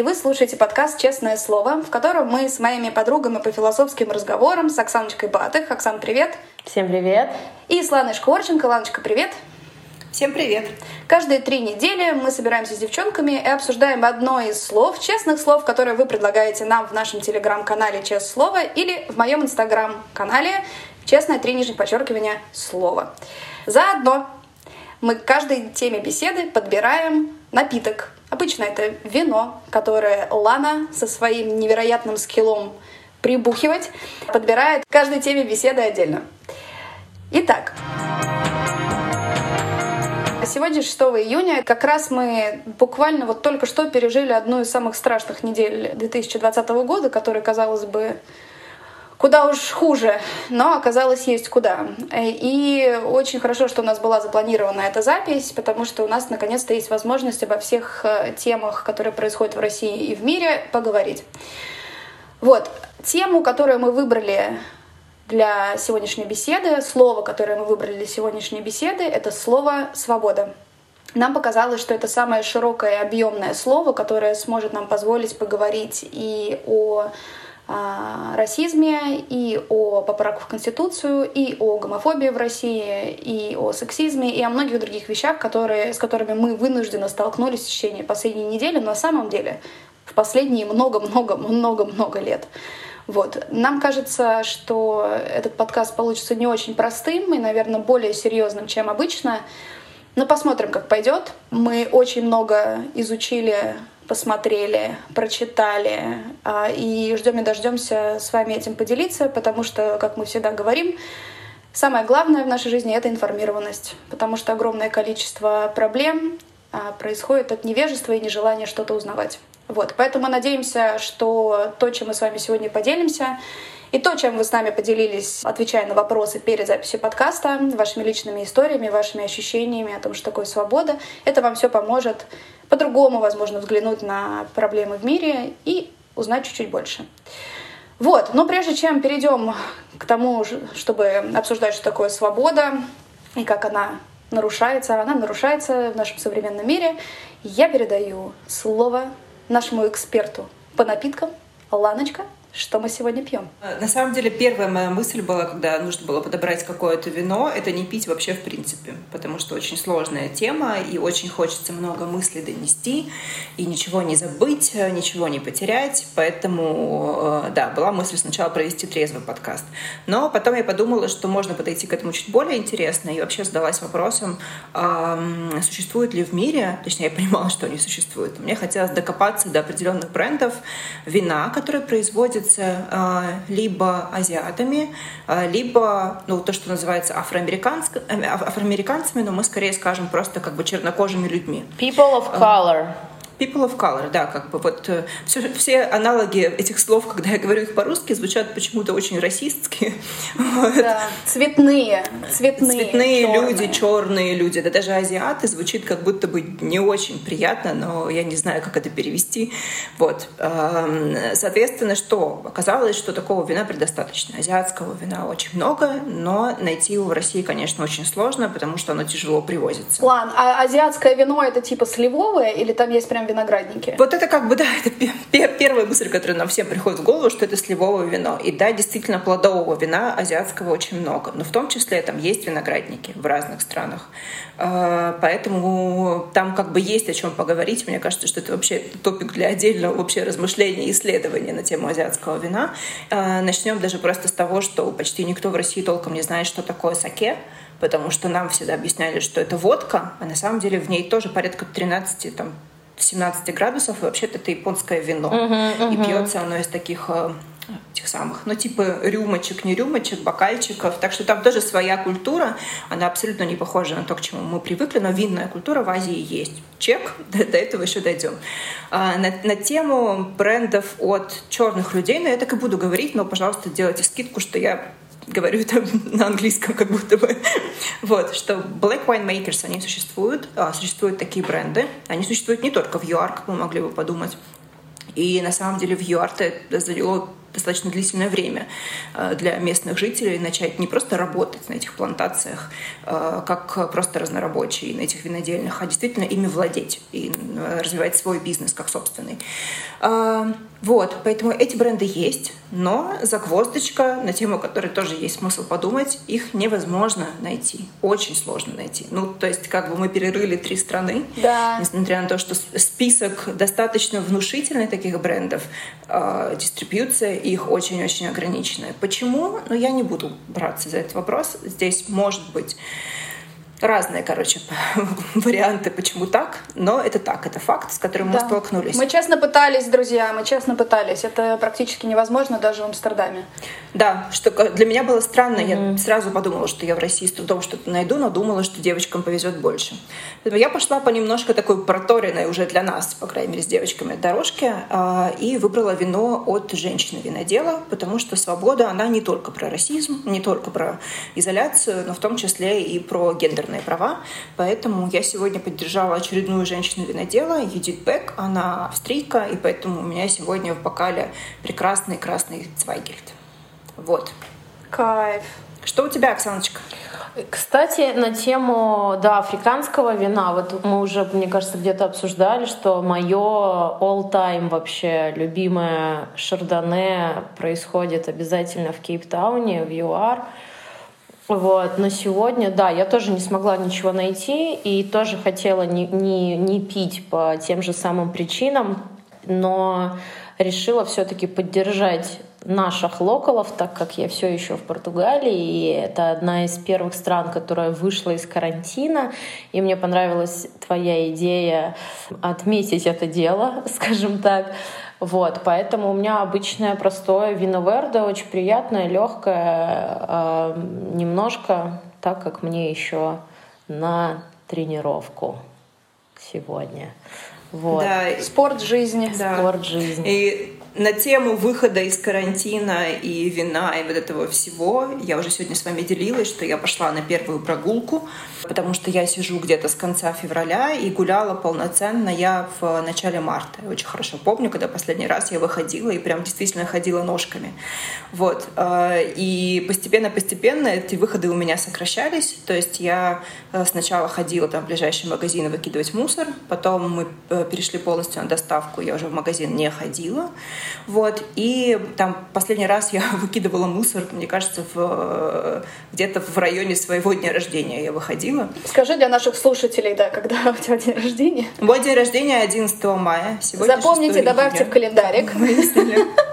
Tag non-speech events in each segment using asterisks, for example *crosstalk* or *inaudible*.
и вы слушаете подкаст «Честное слово», в котором мы с моими подругами по философским разговорам с Оксаночкой Батых. Оксан, привет! Всем привет! И с Ланой Шкворченко. Ланочка, привет! Всем привет! Каждые три недели мы собираемся с девчонками и обсуждаем одно из слов, честных слов, которые вы предлагаете нам в нашем телеграм-канале «Честное слово» или в моем инстаграм-канале «Честное три нижних подчеркивания слово». Заодно мы к каждой теме беседы подбираем напиток. Обычно это вино, которое Лана со своим невероятным скиллом прибухивать подбирает каждой теме беседы отдельно. Итак, сегодня 6 июня. Как раз мы буквально вот только что пережили одну из самых страшных недель 2020 года, которая, казалось бы, куда уж хуже, но оказалось есть куда. И очень хорошо, что у нас была запланирована эта запись, потому что у нас наконец-то есть возможность обо всех э, темах, которые происходят в России и в мире, поговорить. Вот, тему, которую мы выбрали для сегодняшней беседы, слово, которое мы выбрали для сегодняшней беседы, это слово «свобода». Нам показалось, что это самое широкое и объемное слово, которое сможет нам позволить поговорить и о а, расизме, и о поправках в Конституцию, и о гомофобии в России, и о сексизме, и о многих других вещах, которые, с которыми мы вынуждены столкнулись в течение последней недели, но на самом деле в последние много-много-много-много лет. Вот. Нам кажется, что этот подкаст получится не очень простым и, наверное, более серьезным, чем обычно. Но посмотрим, как пойдет. Мы очень много изучили, посмотрели, прочитали а, и ждем и дождемся с вами этим поделиться, потому что, как мы всегда говорим, самое главное в нашей жизни это информированность, потому что огромное количество проблем а, происходит от невежества и нежелания что-то узнавать. Вот, поэтому надеемся, что то, чем мы с вами сегодня поделимся, и то, чем вы с нами поделились, отвечая на вопросы перед записью подкаста, вашими личными историями, вашими ощущениями о том, что такое свобода, это вам все поможет по-другому, возможно, взглянуть на проблемы в мире и узнать чуть-чуть больше. Вот, но прежде чем перейдем к тому, чтобы обсуждать, что такое свобода и как она нарушается, она нарушается в нашем современном мире, я передаю слово нашему эксперту по напиткам. Ланочка, что мы сегодня пьем? На самом деле, первая моя мысль была, когда нужно было подобрать какое-то вино, это не пить вообще в принципе, потому что очень сложная тема, и очень хочется много мыслей донести, и ничего не забыть, ничего не потерять, поэтому, э, да, была мысль сначала провести трезвый подкаст. Но потом я подумала, что можно подойти к этому чуть более интересно, и вообще задалась вопросом, существует ли в мире, точнее, я понимала, что они существуют. Мне хотелось докопаться до определенных брендов вина, которые производят производится а, либо азиатами, а, либо ну, то, что называется афроамериканцами, афроамериканцами, но мы скорее скажем просто как бы чернокожими людьми. People of color. People of color, да, как бы вот все, э, все аналоги этих слов, когда я говорю их по-русски, звучат почему-то очень расистски. *laughs* Да, цветные, цветные, цветные черные. люди, черные люди, да даже азиаты звучит как будто бы не очень приятно, но я не знаю, как это перевести. Вот, соответственно, что оказалось, что такого вина предостаточно, азиатского вина очень много, но найти его в России, конечно, очень сложно, потому что оно тяжело привозится. Ладно, а азиатское вино это типа сливовое или там есть прям виноградники. Вот это как бы, *laughs* да, это первая мысль, которая нам всем приходит в голову, что это сливовое вино. И да, действительно, плодового вина азиатского очень много. Но в том числе там есть виноградники в разных странах. А, поэтому там как бы есть о чем поговорить. Мне кажется, что это вообще топик для отдельного вообще размышления и исследования на тему азиатского вина. А, начнем даже просто с того, что почти никто в России толком не знает, что такое саке потому что нам всегда объясняли, что это водка, а на самом деле в ней тоже порядка 13 там, 17 градусов, и вообще-то это японское вино. Uh-huh, uh-huh. И пьется оно из таких э, тех самых, ну, типа рюмочек, не рюмочек, бокальчиков. Так что там тоже своя культура. Она абсолютно не похожа на то, к чему мы привыкли, но винная культура в Азии есть. Чек, до, *laughs* до этого еще дойдем. А, на, на тему брендов от черных людей, но ну, я так и буду говорить, но, пожалуйста, делайте скидку, что я говорю это *laughs* на английском как будто бы. вот, что Black Wine Makers, они существуют, а, существуют такие бренды. Они существуют не только в ЮАР, как вы могли бы подумать. И на самом деле в ЮАР это заняло достаточно длительное время а, для местных жителей начать не просто работать на этих плантациях, а, как просто разнорабочие на этих винодельных, а действительно ими владеть и развивать свой бизнес как собственный. Вот, поэтому эти бренды есть, но загвоздочка на тему, которой тоже есть смысл подумать, их невозможно найти, очень сложно найти. Ну, то есть как бы мы перерыли три страны, да. несмотря на то, что список достаточно внушительный таких брендов, э, дистрибьюция их очень-очень ограниченная. Почему? Ну, я не буду браться за этот вопрос. Здесь может быть разные, короче, *laughs* варианты, почему так, но это так, это факт, с которым да. мы столкнулись. Мы честно пытались, друзья, мы честно пытались. Это практически невозможно даже в Амстердаме. Да, что для меня было странно. Mm-hmm. Я сразу подумала, что я в России с трудом что-то найду, но думала, что девочкам повезет больше. Поэтому я пошла по немножко такой проторенной уже для нас, по крайней мере, с девочками дорожке, а, и выбрала вино от женщины-винодела, потому что свобода, она не только про расизм, не только про изоляцию, но в том числе и про гендерную авторские права, поэтому я сегодня поддержала очередную женщину-винодела, Юдит Бек, она австрийка, и поэтому у меня сегодня в бокале прекрасный красный Цвайгельд. Вот. Кайф. Что у тебя, Оксаночка? Кстати, на тему да, африканского вина, вот мы уже, мне кажется, где-то обсуждали, что мое all-time вообще любимое шардоне происходит обязательно в Кейптауне, в ЮАР. Вот, но сегодня, да, я тоже не смогла ничего найти и тоже хотела не, не, не пить по тем же самым причинам, но решила все-таки поддержать наших локалов, так как я все еще в Португалии, и это одна из первых стран, которая вышла из карантина, и мне понравилась твоя идея отметить это дело, *laughs* скажем так. Вот, поэтому у меня обычное простое вино верде, очень приятное, легкое, э, немножко так, как мне еще на тренировку сегодня. Вот. Да, спорт жизни. Да. Спорт жизни. И на тему выхода из карантина и вина и вот этого всего я уже сегодня с вами делилась, что я пошла на первую прогулку, потому что я сижу где-то с конца февраля и гуляла полноценно я в начале марта. Я очень хорошо помню, когда последний раз я выходила и прям действительно ходила ножками. Вот. Э, и постепенно-постепенно эти выходы у меня сокращались. То есть я э, сначала ходила там в ближайшие магазины выкидывать мусор, потом мы э, перешли полностью на доставку, я уже в магазин не ходила. Вот. И там последний раз я *laughs* выкидывала мусор, мне кажется, в, где-то в районе своего дня рождения я выходила. Скажи для наших слушателей, да, когда *laughs* у тебя день рождения? Мой день рождения 11 мая. Сегодня Запомните, добавьте в календарик. *laughs*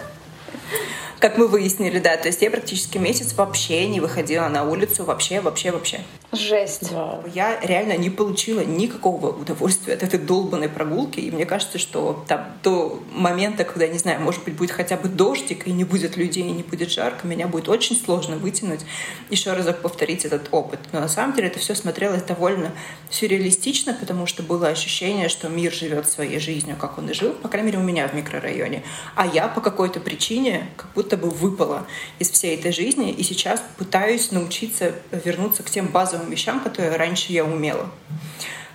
как мы выяснили, да. То есть я практически месяц вообще не выходила на улицу, вообще, вообще, вообще. Жесть. Да. Я реально не получила никакого удовольствия от этой долбанной прогулки, и мне кажется, что там до момента, когда, не знаю, может быть, будет хотя бы дождик, и не будет людей, и не будет жарко, меня будет очень сложно вытянуть, еще разок повторить этот опыт. Но на самом деле это все смотрелось довольно сюрреалистично, потому что было ощущение, что мир живет своей жизнью, как он и жил, по крайней мере, у меня в микрорайоне. А я по какой-то причине как будто бы выпала из всей этой жизни, и сейчас пытаюсь научиться вернуться к тем базовым вещам, которые раньше я умела.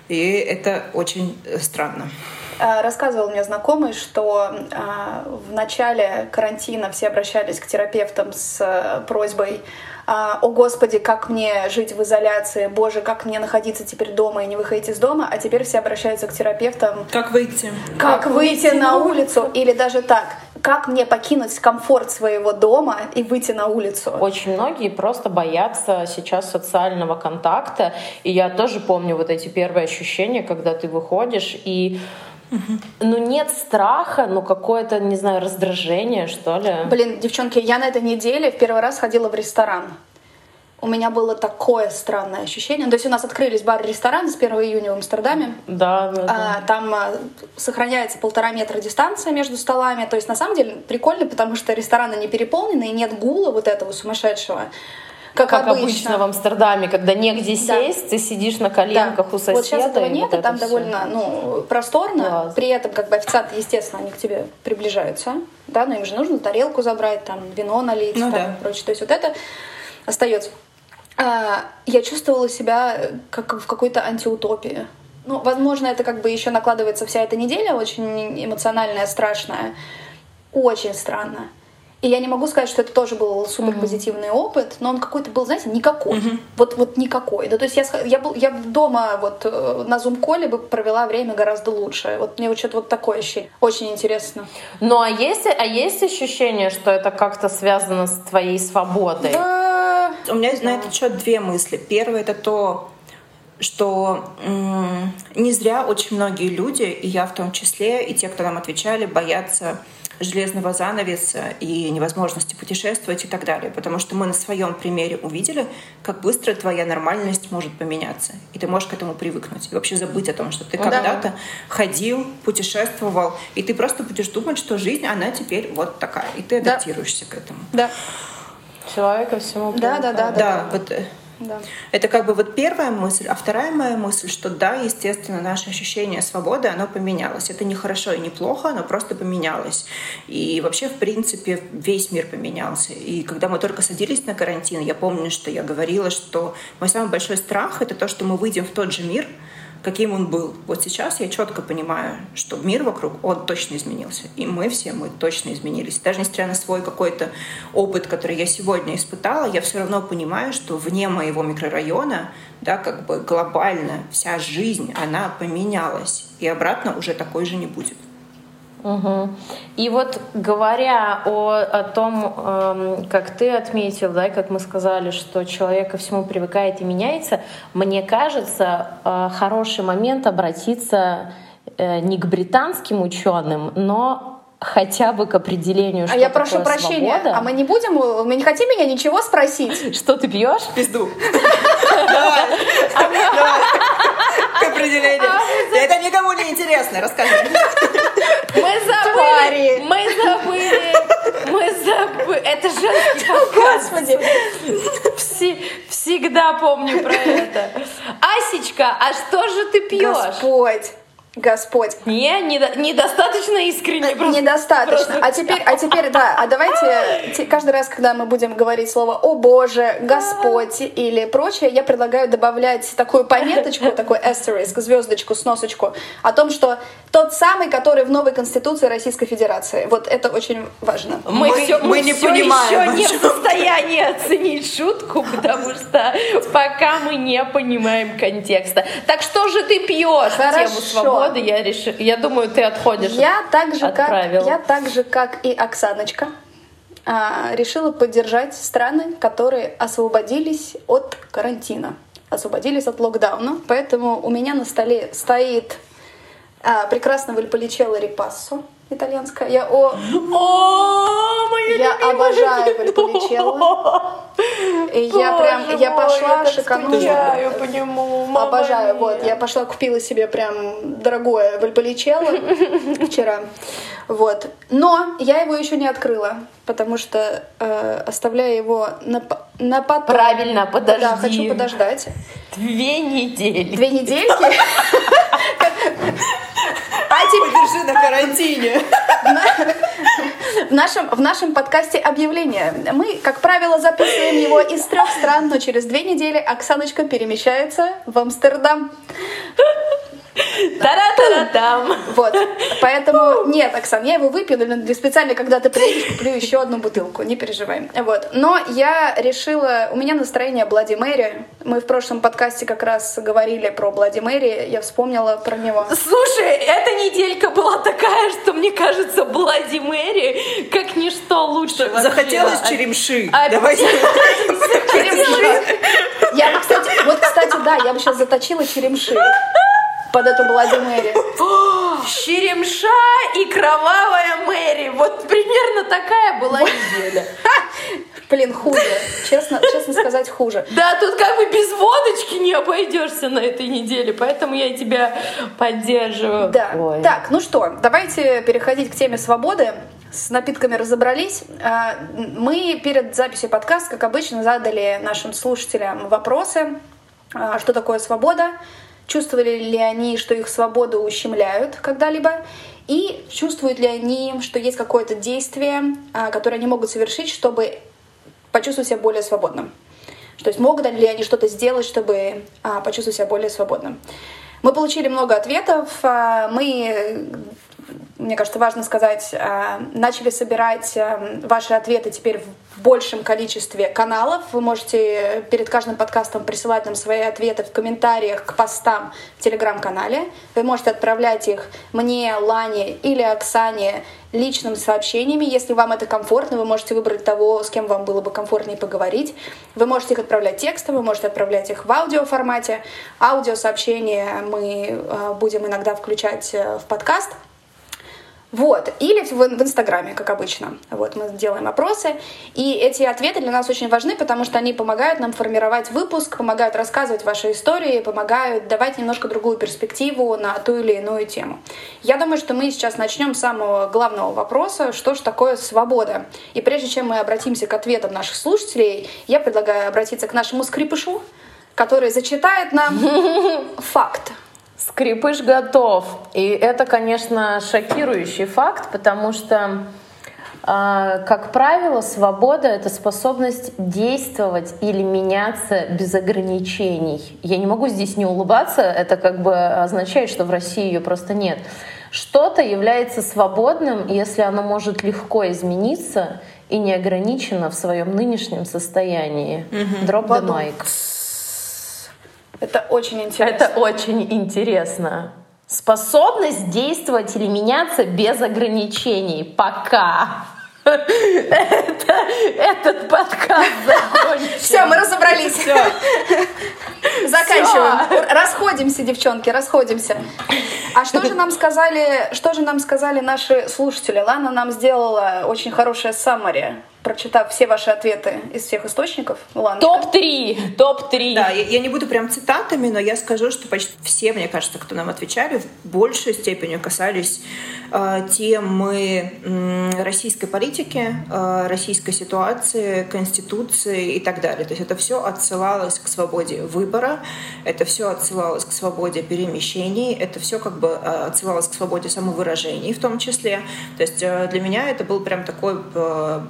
И это очень э, странно. А, рассказывал мне знакомый, что а, в начале карантина все обращались к терапевтам с э, просьбой а, «О Господи, как мне жить в изоляции? Боже, как мне находиться теперь дома и не выходить из дома?» А теперь все обращаются к терапевтам. Как выйти? Как, как выйти, выйти на улицу? Или даже так, как мне покинуть комфорт своего дома и выйти на улицу? Очень многие просто боятся сейчас социального контакта. И я тоже помню вот эти первые ощущения, когда ты выходишь и ну, нет страха, ну, какое-то, не знаю, раздражение, что ли. Блин, девчонки, я на этой неделе в первый раз ходила в ресторан. У меня было такое странное ощущение. То есть у нас открылись бар и ресторан с 1 июня в Амстердаме. Да, да, да. А, там а, сохраняется полтора метра дистанция между столами. То есть на самом деле прикольно, потому что рестораны не переполнены и нет гула вот этого сумасшедшего как, как обычно. обычно в Амстердаме, когда негде сесть, да. ты сидишь на коленках да. у соседа. Вот сейчас этого нет, вот там довольно ну, просторно. Класс. При этом как бы официанты, естественно, они к тебе приближаются, да, но им же нужно тарелку забрать, там вино налить, ну, там, да. и прочее. То есть вот это остается. А, я чувствовала себя как в какой-то антиутопии. Ну, возможно, это как бы еще накладывается вся эта неделя, очень эмоциональная, страшная. Очень странно. И я не могу сказать, что это тоже был супер позитивный mm-hmm. опыт, но он какой-то был, знаете, никакой. Mm-hmm. Вот, вот никакой. Да, то есть я, я, был, я дома вот э, на зум-коле бы провела время гораздо лучше. Вот мне вот что-то вот такое ощущение. Очень интересно. Ну а есть, а есть ощущение, что это как-то связано с твоей свободой? Да. У меня да. на этот счет две мысли. Первое это то, что м- не зря очень многие люди, и я в том числе, и те, кто нам отвечали, боятся железного занавеса и невозможности путешествовать и так далее. Потому что мы на своем примере увидели, как быстро твоя нормальность может поменяться. И ты можешь к этому привыкнуть. И вообще забыть о том, что ты ну, когда-то да. ходил, путешествовал, и ты просто будешь думать, что жизнь, она теперь вот такая. И ты адаптируешься да. к этому. Да. Человека всему да, да, да, да, да. Вот, э, да. Это как бы вот первая мысль. А вторая моя мысль, что да, естественно, наше ощущение свободы, оно поменялось. Это не хорошо и не плохо, оно просто поменялось. И вообще, в принципе, весь мир поменялся. И когда мы только садились на карантин, я помню, что я говорила, что мой самый большой страх — это то, что мы выйдем в тот же мир, каким он был. Вот сейчас я четко понимаю, что мир вокруг, он точно изменился. И мы все, мы точно изменились. Даже несмотря на свой какой-то опыт, который я сегодня испытала, я все равно понимаю, что вне моего микрорайона, да, как бы глобально вся жизнь, она поменялась. И обратно уже такой же не будет. Угу. И вот говоря о, о том, эм, как ты отметил, да, как мы сказали, что человек ко всему привыкает и меняется, мне кажется, э, хороший момент обратиться э, не к британским ученым, но хотя бы к определению, что А я прошу прощения, свобода. а мы не будем, мы не хотим меня ничего спросить? Что ты пьешь? Пизду. *laughs* Давай. Давай. К определению. Это никому не интересно, расскажи. Мы забыли. Мы забыли. Мы забыли. Это женский Господи. Всегда помню про это. Асечка, а что же ты пьешь? Господь. Господь. Не, недо, недостаточно искренне. Э, просто, недостаточно. Просто... А теперь, а теперь, да, а давайте каждый раз, когда мы будем говорить слово «О Боже», «Господь» или прочее, я предлагаю добавлять такую пометочку, *laughs* такой asterisk, звездочку, сносочку о том, что тот самый, который в новой Конституции Российской Федерации. Вот это очень важно. Мы, мы, все, мы, мы не все понимаем, еще не в состоянии оценить шутку, потому что пока мы не понимаем контекста. Так что же ты пьешь? Тему свободы года я решила, я думаю, ты отходишь. Я так же, как, я так же, как и Оксаночка, а, решила поддержать страны, которые освободились от карантина, освободились от локдауна. Поэтому у меня на столе стоит а, прекрасно вальполичелло репассо итальянская. Я о, о моя я обожаю вальполичелло. И я прям, я пошла шиканула. по нему. Обожаю, вот. Я пошла купила себе прям дорогое вальполичелло *laughs* вчера. Вот. Но я его еще не открыла, потому что э, оставляю его на, на потом. Правильно, подожди. Да, хочу подождать. Две недели. Две недельки? *laughs* А теперь... Подержи на карантине. В нашем, в нашем подкасте объявление. Мы, как правило, записываем его из трех стран, но через две недели Оксаночка перемещается в Амстердам. Тара-тара-там. Вот. Поэтому нет, Оксан, я его выпью, но специально, когда ты приедешь, куплю еще одну бутылку. Не переживай. Вот. Но я решила... У меня настроение Блади Мэри. Мы в прошлом подкасте как раз говорили про Блади Мэри. Я вспомнила про него. Слушай, эта неделька была такая, что мне кажется, Блади Мэри как ничто лучше Захотелось вообще. черемши. А, Давайте. Черемши. Я, кстати, вот, кстати, да, я бы сейчас заточила черемши под эту Блади Мэри. *gasps* *gasps* Черемша и кровавая Мэри. Вот примерно такая была неделя. *laughs* Блин, хуже. Честно, честно сказать, хуже. Да, тут как бы без водочки не обойдешься на этой неделе, поэтому я тебя поддерживаю. Да. Ой. Так, ну что, давайте переходить к теме свободы. С напитками разобрались. А, мы перед записью подкаста, как обычно, задали нашим слушателям вопросы. А, что такое свобода? Чувствовали ли они, что их свободу ущемляют когда-либо, и чувствуют ли они, что есть какое-то действие, а, которое они могут совершить, чтобы почувствовать себя более свободным. То есть могут ли они что-то сделать, чтобы а, почувствовать себя более свободным. Мы получили много ответов. А, мы мне кажется, важно сказать, начали собирать ваши ответы теперь большем количестве каналов. Вы можете перед каждым подкастом присылать нам свои ответы в комментариях к постам в Телеграм-канале. Вы можете отправлять их мне, Лане или Оксане личными сообщениями. Если вам это комфортно, вы можете выбрать того, с кем вам было бы комфортнее поговорить. Вы можете их отправлять текстом, вы можете отправлять их в аудиоформате. Аудиосообщения мы э, будем иногда включать в подкаст. Вот. Или в, в Инстаграме, как обычно. Вот мы делаем опросы. И эти ответы для нас очень важны, потому что они помогают нам формировать выпуск, помогают рассказывать ваши истории, помогают давать немножко другую перспективу на ту или иную тему. Я думаю, что мы сейчас начнем с самого главного вопроса, что же такое свобода. И прежде чем мы обратимся к ответам наших слушателей, я предлагаю обратиться к нашему скрипышу, который зачитает нам *laughs* факт. Скрипыш готов. И это, конечно, шокирующий факт, потому что а, как правило, свобода — это способность действовать или меняться без ограничений. Я не могу здесь не улыбаться, это как бы означает, что в России ее просто нет. Что-то является свободным, если оно может легко измениться и не ограничено в своем нынешнем состоянии. Mm-hmm. Drop the mic. Это очень интересно. Это очень интересно. Способность действовать или меняться без ограничений. Пока. Это, этот подкаст закончен. Все, мы разобрались. Все. Заканчиваем. Расходимся, девчонки, расходимся. А что же нам сказали, что же нам сказали наши слушатели? Лана нам сделала очень хорошее саммари прочитав все ваши ответы из всех источников. Топ-3! Топ-3! Да, я, я не буду прям цитатами, но я скажу, что почти все, мне кажется, кто нам отвечали, в большей степени касались э, темы э, российской политики, э, российской ситуации, конституции и так далее. То есть это все отсылалось к свободе выбора, это все отсылалось к свободе перемещений, это все как бы э, отсылалось к свободе самовыражений в том числе. То есть э, для меня это был прям такой э,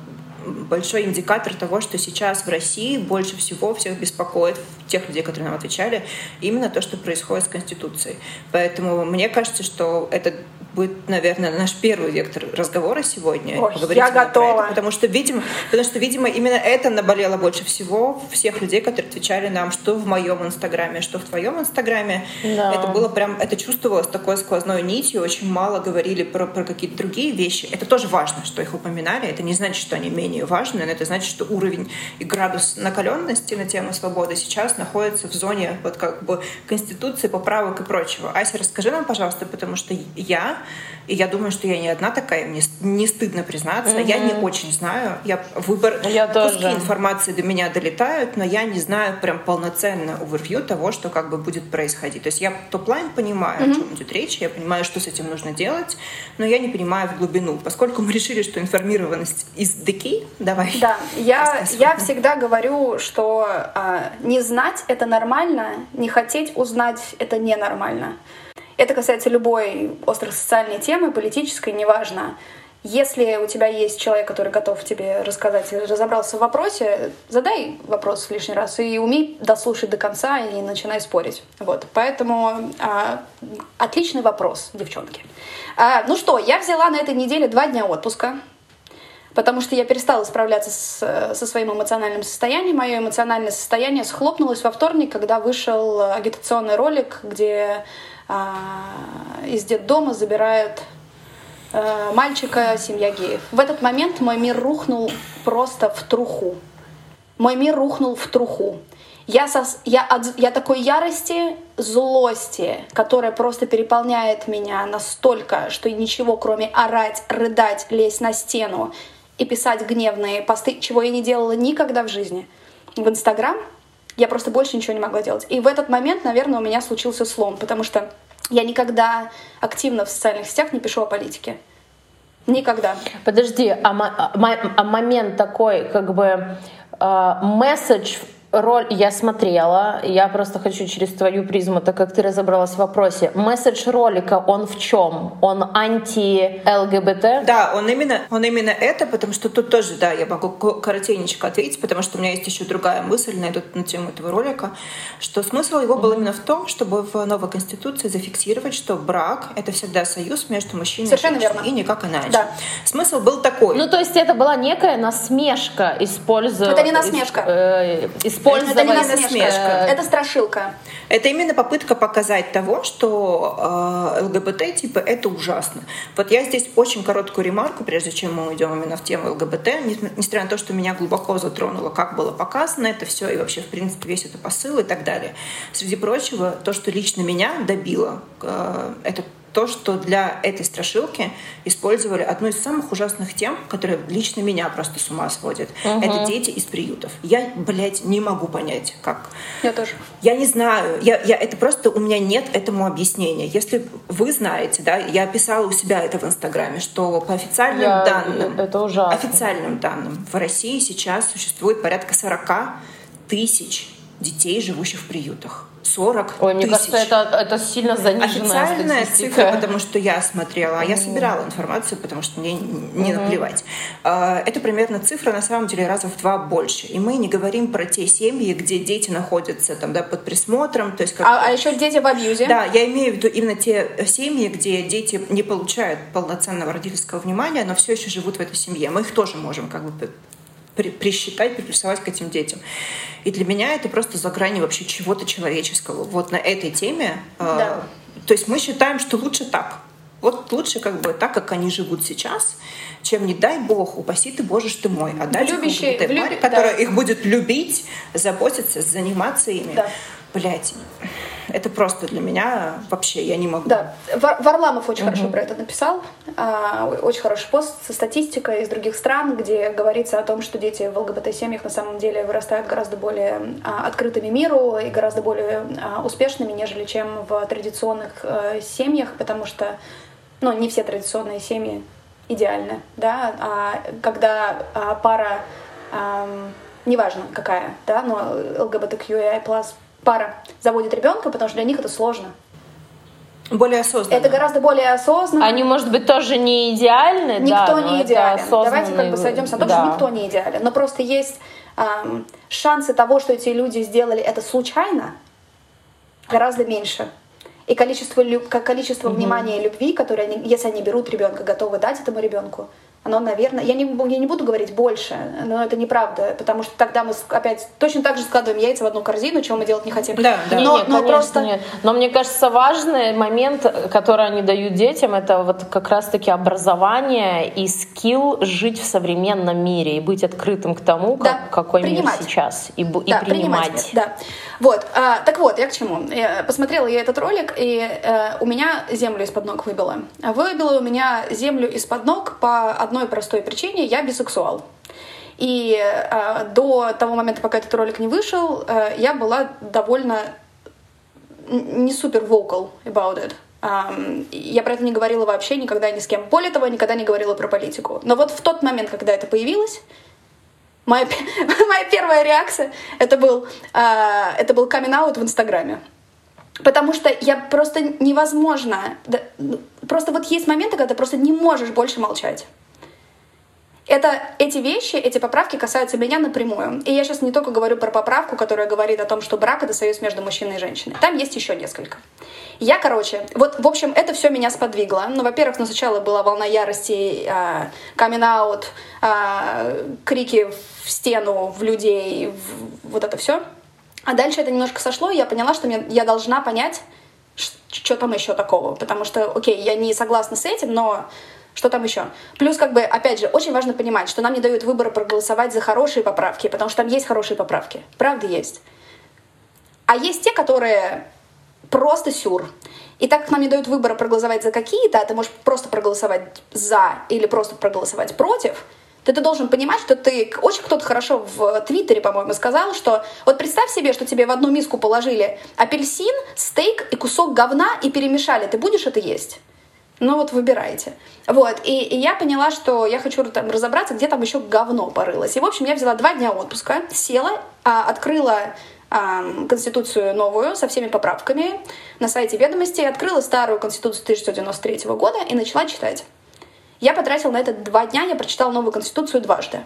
большой индикатор того, что сейчас в России больше всего всех беспокоит, тех людей, которые нам отвечали, именно то, что происходит с Конституцией. Поэтому мне кажется, что это будет, наверное, наш первый вектор разговора сегодня. Ой, я готова. Это, потому что, видимо, потому что, видимо, именно это наболело больше всего всех людей, которые отвечали нам, что в моем инстаграме, что в твоем инстаграме. Да. Это было прям, это чувствовалось такой сквозной нитью. Очень мало говорили про, про какие-то другие вещи. Это тоже важно, что их упоминали. Это не значит, что они менее важны, но это значит, что уровень и градус накаленности на тему свободы сейчас находится в зоне вот как бы конституции, поправок и прочего. Ася, расскажи нам, пожалуйста, потому что я и я думаю, что я не одна такая, мне не стыдно признаться. Mm-hmm. Я не очень знаю. Я выбор я куски тоже. информации до меня долетают, но я не знаю прям полноценно overview того, что как бы будет происходить. То есть я top-line понимаю, mm-hmm. о чем идет речь, я понимаю, что с этим нужно делать, но я не понимаю в глубину. Поскольку мы решили, что информированность из the давай. Да, я, я всегда говорю, что а, не знать это нормально, не хотеть узнать это ненормально. Это касается любой остросоциальной темы, политической, неважно. Если у тебя есть человек, который готов тебе рассказать и разобрался в вопросе, задай вопрос лишний раз и умей дослушать до конца и начинай спорить. Вот. Поэтому а, отличный вопрос, девчонки. А, ну что, я взяла на этой неделе два дня отпуска потому что я перестала справляться с, со своим эмоциональным состоянием. Мое эмоциональное состояние схлопнулось во вторник, когда вышел агитационный ролик, где из детдома забирают а, мальчика, семья геев. В этот момент мой мир рухнул просто в труху. Мой мир рухнул в труху. Я, сос, я, от, я такой ярости, злости, которая просто переполняет меня настолько, что ничего, кроме орать, рыдать, лезть на стену и писать гневные посты, чего я не делала никогда в жизни. В Инстаграм я просто больше ничего не могла делать. И в этот момент, наверное, у меня случился слом, потому что я никогда активно в социальных сетях не пишу о политике. Никогда. Подожди, а, а, а момент такой, как бы, э, месседж роль я смотрела. Я просто хочу через твою призму, так как ты разобралась в вопросе. Месседж ролика, он в чем? Он анти-ЛГБТ? Да, он именно, он именно это, потому что тут тоже, да, я могу коротенечко ответить, потому что у меня есть еще другая мысль на, эту, на тему этого ролика, что смысл его был именно в том, чтобы в новой конституции зафиксировать, что брак — это всегда союз между мужчиной Совершенно и женщиной, верно. и никак иначе. Да. Смысл был такой. Ну, то есть это была некая насмешка использовать... Это не насмешка. Э, использовать... Это не насмешка, это страшилка. Это именно попытка показать того, что э, ЛГБТ типа это ужасно. Вот я здесь очень короткую ремарку, прежде чем мы уйдем именно в тему ЛГБТ, несмотря несмотря на то, что меня глубоко затронуло, как было показано это все и вообще в принципе весь этот посыл и так далее. Среди прочего, то, что лично меня добило, э, это то, что для этой страшилки использовали одну из самых ужасных тем, которая лично меня просто с ума сводит. Это дети из приютов. Я, блядь, не могу понять, как. Я тоже. Я не знаю, я, я, это просто у меня нет этому объяснения. Если вы знаете, да, я писала у себя это в Инстаграме, что по официальным Я- данным, это ужасно. официальным данным, в России сейчас существует порядка 40 тысяч детей, живущих в приютах. 40 Ой, мне тысяч. кажется, это, это сильно заниженная Официальная статистика. цифра, потому что я смотрела, а я собирала информацию, потому что мне не наплевать. А, Это примерно цифра на самом деле раза в два больше. И мы не говорим про те семьи, где дети находятся там, да, под присмотром. То есть как А, а еще дети в абьюзе. да, я имею в виду именно те семьи, где дети не получают полноценного родительского внимания, но все еще живут в этой семье. Мы их тоже можем как бы при- присчитать, приплюсовать к этим детям. И для меня это просто за гранью вообще чего-то человеческого. Вот на этой теме. э, Да. то есть мы считаем, что лучше так. Вот лучше как бы так, как они живут сейчас, чем не дай бог, упаси ты, боже ж ты мой, отдать их любящей- ЛГБТ в люби- паре, которая да. их будет любить, заботиться, заниматься ими. Да. Блять, это просто для меня вообще, я не могу. Да, Вар- Варламов очень хорошо про это написал. А, Очень хороший пост со статистикой из других стран, где говорится о том, что дети в ЛГБТ-семьях на самом деле вырастают гораздо более а, открытыми миру и гораздо более а, успешными, нежели чем в традиционных э, семьях, потому что ну, не все традиционные семьи идеальны. Да? А когда а, пара, ам, неважно какая, да, но ЛГБТQI+, пара заводит ребенка, потому что для них это сложно. Более осознанно. Это гораздо более осознанно. Они, может быть, тоже не идеальны, да, никто но не идеален. Давайте как бы сойдемся на том, да. что никто не идеален. Но просто есть ам, шансы того, что эти люди сделали это случайно, гораздо меньше. И количество, лю- как количество внимания и любви, которые они, если они берут ребенка, готовы дать этому ребенку, оно, наверное, я не, я не буду говорить больше, но это неправда, потому что тогда мы опять точно так же складываем яйца в одну корзину, чего мы делать не хотим. Да, да. Но, не, но конечно, просто нет. Но мне кажется, важный момент, который они дают детям, это вот как раз-таки образование и скилл жить в современном мире и быть открытым к тому, как, Да, какой принимать. мир сейчас, и, и да, принимать. мир, да. Вот, а, так вот, я к чему? Я посмотрела я этот ролик, и э, у меня землю из-под ног выбило. А Выбило у меня землю из-под ног по одной простой причине. Я бисексуал. И э, до того момента, пока этот ролик не вышел, э, я была довольно не супер vocal about it. Ам, я про это не говорила вообще никогда ни с кем. Более того, никогда не говорила про политику. Но вот в тот момент, когда это появилось, Моя, *laughs* моя первая реакция это был, а, это был камин в Инстаграме. Потому что я просто невозможно. да, ну, просто вот есть моменты, когда ты просто не можешь больше молчать. Это, эти вещи, эти поправки касаются меня напрямую. И я сейчас не только говорю про поправку, которая говорит о том, что брак — это союз между мужчиной и женщиной. Там есть еще несколько. Я, короче, вот, в общем, это все меня сподвигло. Ну, во-первых, ну, сначала была волна ярости, камин-аут, крики в стену, в людей, в- вот это все. А дальше это немножко сошло, и я поняла, что мне, я должна понять, что там еще такого. Потому что, окей, я не согласна с этим, но что там еще? Плюс, как бы, опять же, очень важно понимать, что нам не дают выбора проголосовать за хорошие поправки, потому что там есть хорошие поправки. Правда есть. А есть те, которые просто сюр. И так как нам не дают выбора проголосовать за какие-то, а ты можешь просто проголосовать за или просто проголосовать против, то ты должен понимать, что ты... Очень кто-то хорошо в Твиттере, по-моему, сказал, что вот представь себе, что тебе в одну миску положили апельсин, стейк и кусок говна и перемешали. Ты будешь это есть? Ну вот выбирайте. Вот, и, и я поняла, что я хочу там разобраться, где там еще говно порылось. И, в общем, я взяла два дня отпуска, села, а, открыла Конституцию новую со всеми поправками на сайте ведомостей, открыла старую Конституцию 1993 года и начала читать. Я потратила на это два дня, я прочитала новую Конституцию дважды.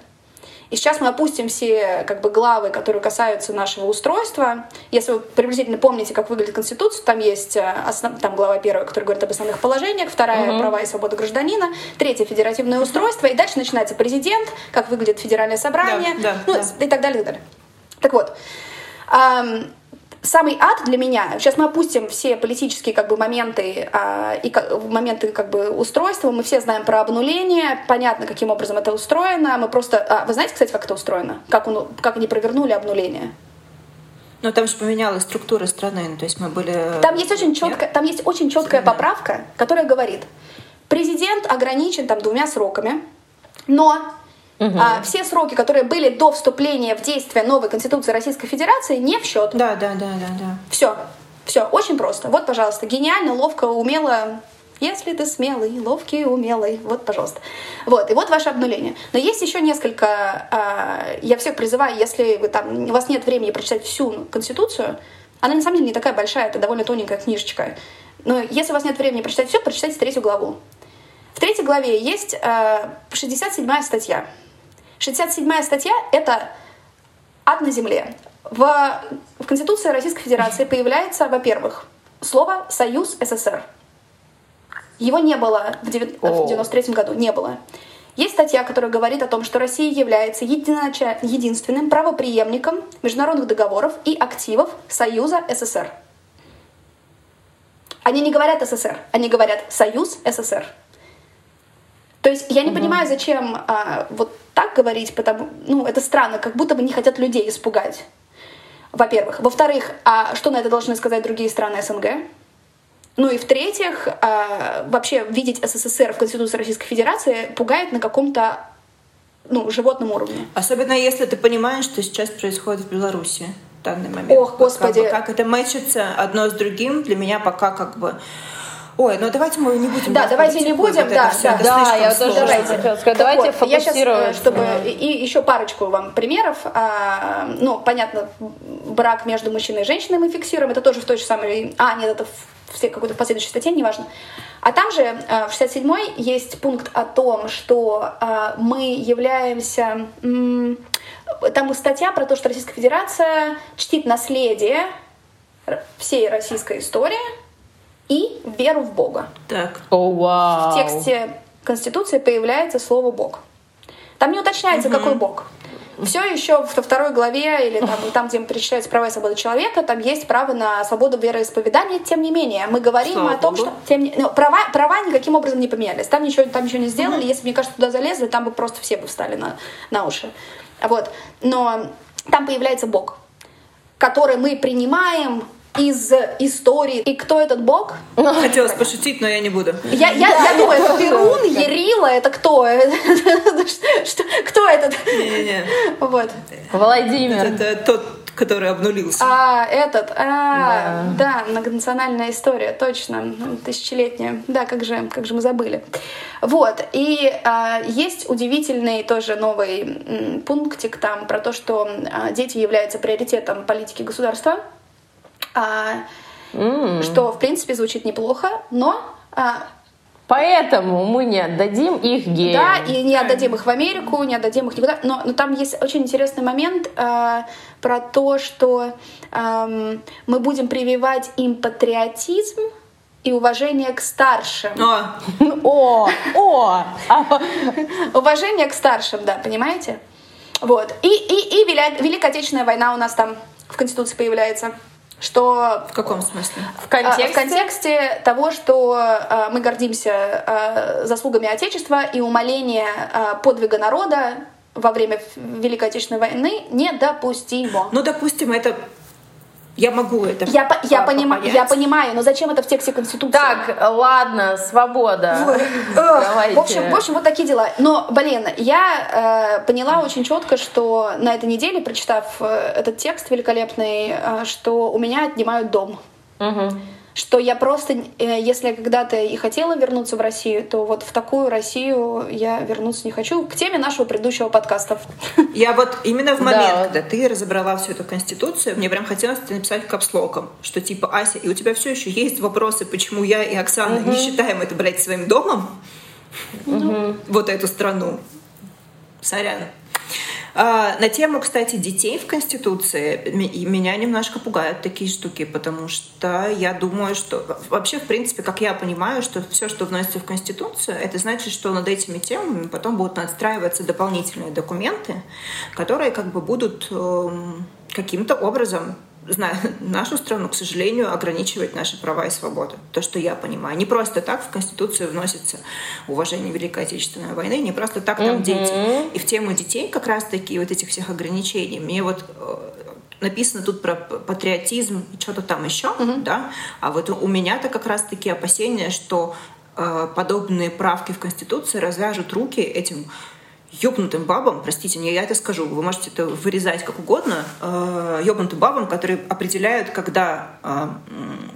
И сейчас мы опустим все как бы, главы, которые касаются нашего устройства. Если вы приблизительно помните, как выглядит Конституция, там есть э, основ... там глава первая, которая говорит об основных положениях, вторая угу. права и свободы гражданина, третья федеративное устройство, и дальше начинается президент, как выглядит федеральное собрание, да, да, ну, да. и так далее, и так далее. Так вот, самый ад для меня, сейчас мы опустим все политические как бы моменты а, и как, моменты как бы устройства, мы все знаем про обнуление, понятно, каким образом это устроено, мы просто, а, вы знаете, кстати, как это устроено, как, он, как они провернули обнуление? Ну, там же поменялась структура страны, ну, то есть мы были... Там есть очень четкая, там есть очень четкая поправка, которая говорит, президент ограничен там двумя сроками, но Угу. А, все сроки, которые были до вступления в действие новой Конституции Российской Федерации, не в счет. Да, да, да, да, да. Все. Все, очень просто. Вот, пожалуйста, гениально, ловко, умело. Если ты смелый, ловкий, умелый. Вот, пожалуйста. Вот, и вот ваше обнуление. Но есть еще несколько... Э, я всех призываю, если вы там, у вас нет времени прочитать всю Конституцию, она на самом деле не такая большая, это довольно тоненькая книжечка. Но если у вас нет времени прочитать все, прочитайте третью главу. В третьей главе есть э, 67 статья. 67 статья — это ад на земле. В, в Конституции Российской Федерации появляется, во-первых, слово «Союз СССР». Его не было в 1993 году, не было. Есть статья, которая говорит о том, что Россия является единственным правоприемником международных договоров и активов Союза СССР. Они не говорят СССР, они говорят Союз СССР. То есть я не угу. понимаю, зачем а, вот так говорить, потому, ну, это странно, как будто бы не хотят людей испугать. Во-первых. Во-вторых, а что на это должны сказать другие страны СНГ? Ну и в-третьих, а, вообще видеть СССР в Конституции Российской Федерации пугает на каком-то ну, животном уровне. Особенно если ты понимаешь, что сейчас происходит в Беларуси в данный момент. Ох, господи. Как, как это мэчится одно с другим, для меня пока как бы Ой, ну давайте мы не будем. Да, давайте не будем, да, да, да, я тоже давайте. хотела сказать. Давайте вот, я сейчас, э, чтобы и, еще парочку вам примеров. А, ну, понятно, брак между мужчиной и женщиной мы фиксируем, это тоже в той же самой. А, нет, это в какой-то последующей статье, неважно. А там же э, в 67-й есть пункт о том, что э, мы являемся... Там статья про то, что Российская Федерация чтит наследие всей российской истории, и веру в Бога. Так. Oh, wow. В тексте Конституции появляется слово Бог. Там не уточняется, угу. какой Бог. Все еще во второй главе или там, там, где перечисляются права и свободы человека, там есть право на свободу вероисповедания. Тем не менее, мы говорим Слава о том, Богу. что тем не... ну, права, права никаким образом не поменялись. Там ничего, там ничего не сделали. Угу. Если, мне кажется, туда залезли, там бы просто все бы встали на, на уши. Вот. Но там появляется Бог, который мы принимаем из истории. И кто этот бог? Хотелось пошутить, но я не буду. Я, я, я думаю, это Перун, Ерила, это кто? *laughs* Кто этот? Не-не-не. Вот. Владимир. Это тот, который обнулился. А, этот, а, да. да, многонациональная история, точно, тысячелетняя. Да, как же, как же мы забыли. Вот, и а, есть удивительный тоже новый м, пунктик там про то, что а, дети являются приоритетом политики государства mm. что, в принципе, звучит неплохо, но... А, Поэтому мы не отдадим их геям. Да, и не отдадим их в Америку, не отдадим их никуда. Но, но там есть очень интересный момент э, про то, что э, мы будем прививать им патриотизм и уважение к старшим. О, о, о. *laughs* Уважение к старшим, да, понимаете? Вот. И, и, и Великая Отечественная война у нас там в Конституции появляется что в каком смысле? В контексте, в контексте того, что э, мы гордимся э, заслугами Отечества и умоление э, подвига народа во время Великой Отечественной войны недопустимо. Ну, допустим, это я могу это. Я, я, понима, я понимаю, но зачем это в тексте Конституции? Так, ладно, свобода. В общем, в общем, вот такие дела. Но, блин, я э, поняла очень четко, что на этой неделе, прочитав э, этот текст великолепный, э, что у меня отнимают дом. Угу что я просто, э, если когда-то и хотела вернуться в Россию, то вот в такую Россию я вернуться не хочу. К теме нашего предыдущего подкаста. Я вот именно в момент, да. когда ты разобрала всю эту конституцию, мне прям хотелось написать капслоком, что типа, Ася, и у тебя все еще есть вопросы, почему я и Оксана угу. не считаем это, блядь, своим домом? Угу. Вот эту страну. Сорян. А, на тему, кстати, детей в Конституции меня немножко пугают такие штуки, потому что я думаю, что вообще, в принципе, как я понимаю, что все, что вносится в Конституцию, это значит, что над этими темами потом будут надстраиваться дополнительные документы, которые как бы будут эм, каким-то образом знаю, нашу страну, к сожалению, ограничивает наши права и свободы. То, что я понимаю. Не просто так в Конституцию вносится уважение Великой Отечественной войны, не просто так там mm-hmm. дети. И в тему детей как раз-таки вот этих всех ограничений. Мне вот э, написано тут про патриотизм и что-то там еще, mm-hmm. да, а вот у меня-то как раз-таки опасения, что э, подобные правки в Конституции развяжут руки этим ёбнутым бабам, простите мне, я это скажу, вы можете это вырезать как угодно, э, ёбнутым бабам, которые определяют, когда э,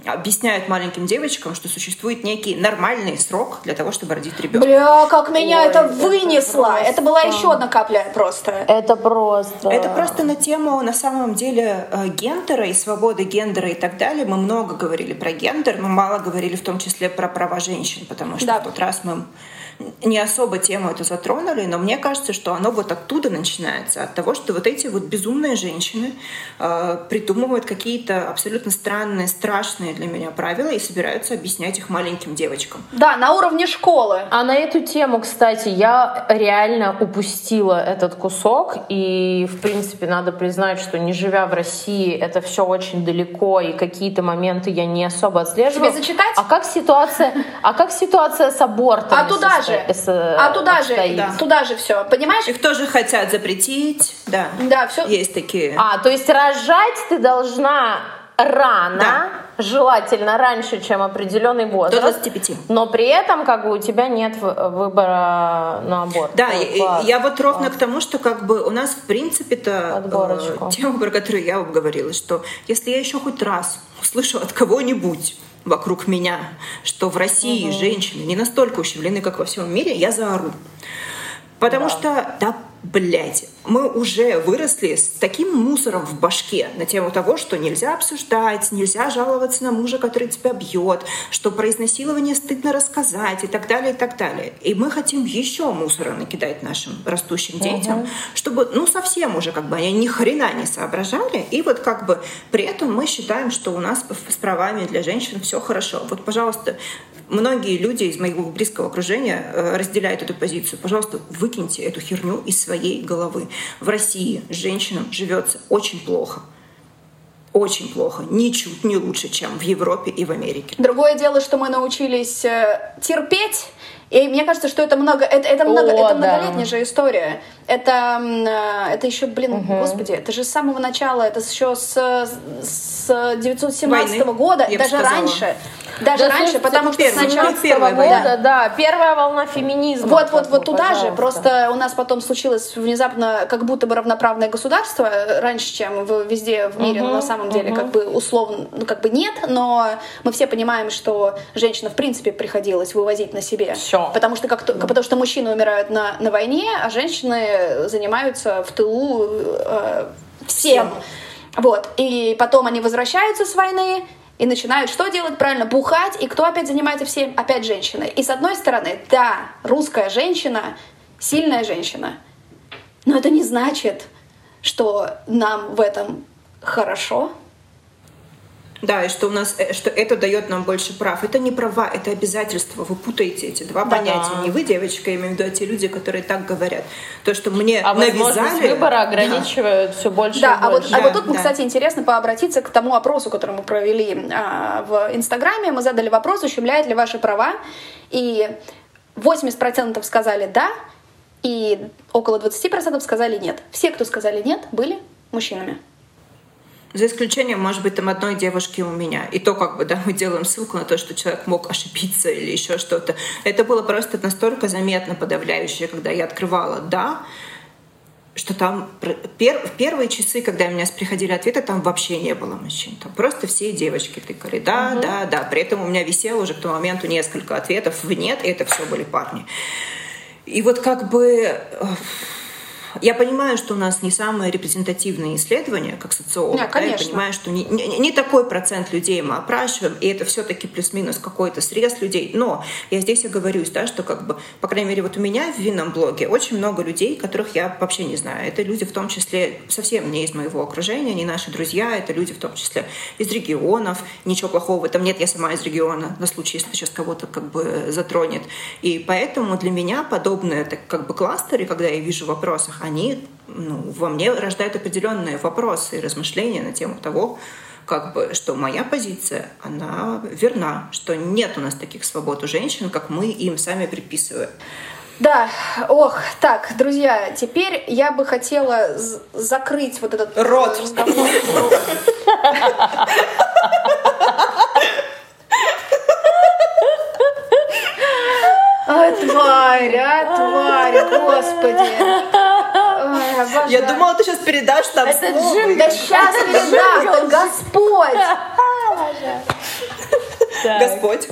объясняют маленьким девочкам, что существует некий нормальный срок для того, чтобы родить ребенка. Бля, как меня Ой, это вынесло! Это, это была еще одна капля просто. Это просто. Это просто на тему, на самом деле, э, гендера и свободы гендера и так далее. Мы много говорили про гендер, мы мало говорили в том числе про права женщин, потому что да. в тот раз мы не особо тему эту затронули, но мне кажется, что оно вот оттуда начинается, от того, что вот эти вот безумные женщины э, придумывают какие-то абсолютно странные, страшные для меня правила и собираются объяснять их маленьким девочкам. Да, на уровне школы. А на эту тему, кстати, я реально упустила этот кусок, и, в принципе, надо признать, что не живя в России, это все очень далеко, и какие-то моменты я не особо отслеживаю. Тебе зачитать? А как ситуация, а как ситуация с абортом? А туда же, а туда же, да. туда же все, понимаешь? Их тоже хотят запретить, да. Да, все. Есть такие. А, то есть рожать ты должна рано, да. желательно раньше, чем определенный возраст. До 25. Но при этом как бы у тебя нет выбора на аборт. Да, ну, класс, я вот ровно к тому, что как бы у нас в принципе-то э, тема, про которую я вам говорила, что если я еще хоть раз услышу от кого-нибудь вокруг меня, что в России угу. женщины не настолько ущемлены, как во всем мире, я заору. Потому да. что, да, блядь, мы уже выросли с таким мусором в башке на тему того, что нельзя обсуждать, нельзя жаловаться на мужа, который тебя бьет, что про изнасилование стыдно рассказать и так далее, и так далее. И мы хотим еще мусора накидать нашим растущим детям, угу. чтобы, ну, совсем уже как бы они ни хрена не соображали. И вот как бы при этом мы считаем, что у нас с правами для женщин все хорошо. Вот, пожалуйста, многие люди из моего близкого окружения э, разделяют эту позицию. Пожалуйста, выкиньте эту херню из своей головы. В России женщинам живется очень плохо. Очень плохо, ничуть не лучше, чем в Европе и в Америке. Другое дело, что мы научились э, терпеть и мне кажется, что это много, это, это много, О, это да. многолетняя же история. Это, э, это еще, блин, угу. господи, это же с самого начала, это еще с, с 917 -го года, даже сказала. раньше. Даже да, раньше, потому что сначала первого года, да, первая волна феминизма. Вот, вот, вот туда пожалуйста. же. Просто у нас потом случилось внезапно как будто бы равноправное государство раньше, чем в, везде в мире. Угу, но на самом деле, угу. как бы условно, ну как бы нет. Но мы все понимаем, что женщина в принципе приходилось вывозить на себе. Все. Потому что как, потому что мужчины умирают на на войне, а женщины занимаются в тылу э, всем. всем. Вот. И потом они возвращаются с войны, и начинают что делать правильно? Бухать. И кто опять занимается всем? Опять женщины. И с одной стороны, да, русская женщина, сильная женщина. Но это не значит, что нам в этом хорошо, да, и что у нас, э, что это дает нам больше прав. Это не права, это обязательства. Вы путаете эти два да, понятия. Не вы, девочка, я имею в виду, а те люди, которые так говорят. То, что мне а навязали... выбора ограничивают да. все больше да, и больше. А вот, да, а вот тут, да. кстати, интересно пообратиться к тому опросу, который мы провели а, в Инстаграме. Мы задали вопрос, ущемляет ли ваши права. И 80% сказали «да», и около 20% сказали «нет». Все, кто сказали «нет», были мужчинами. За исключением, может быть, там одной девушки у меня. И то, как бы, да, мы делаем ссылку на то, что человек мог ошибиться или еще что-то. Это было просто настолько заметно подавляющее, когда я открывала «да», что там пер, первые часы, когда у меня приходили ответы, там вообще не было мужчин. Там просто все девочки тыкали. Да, угу. да, да. При этом у меня висело уже к тому моменту несколько ответов в нет, и это все были парни. И вот как бы я понимаю, что у нас не самые репрезентативные исследования, как социолог. Да, конечно. Да, я понимаю, что не, не, не такой процент людей мы опрашиваем, и это все-таки плюс-минус какой-то срез людей. Но я здесь оговорюсь, да, что как бы, по крайней мере, вот у меня в винном блоге очень много людей, которых я вообще не знаю. Это люди в том числе совсем не из моего окружения, не наши друзья, это люди в том числе из регионов. Ничего плохого в этом нет, я сама из региона, на случай, если сейчас кого-то как бы затронет. И поэтому для меня подобные так, как бы кластеры, когда я вижу в вопросах, они ну, во мне рождают определенные вопросы и размышления на тему того, как бы, что моя позиция, она верна, что нет у нас таких свобод у женщин, как мы им сами приписываем. Да, ох, так, друзья, теперь я бы хотела закрыть вот этот рот. разговор. А, тварь, а, тварь, господи. Ой, Я думала, ты сейчас передашь там Это джин, да сейчас передам, это Господь. Господь.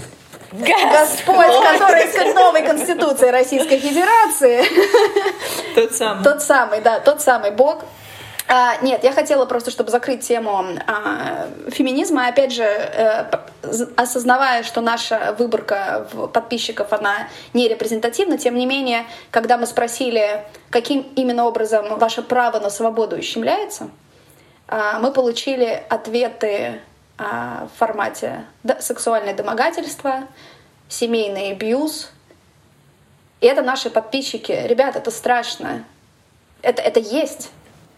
Господь, который с новой Конституцией Российской Федерации. Тот самый. Тот самый, да, тот самый Бог. А, нет, я хотела просто, чтобы закрыть тему а, феминизма, опять же, а, осознавая, что наша выборка подписчиков, она не репрезентативна, тем не менее, когда мы спросили, каким именно образом ваше право на свободу ущемляется, а, мы получили ответы а, в формате сексуальное домогательство, семейный абьюз. И это наши подписчики. Ребята, это страшно. Это, это есть.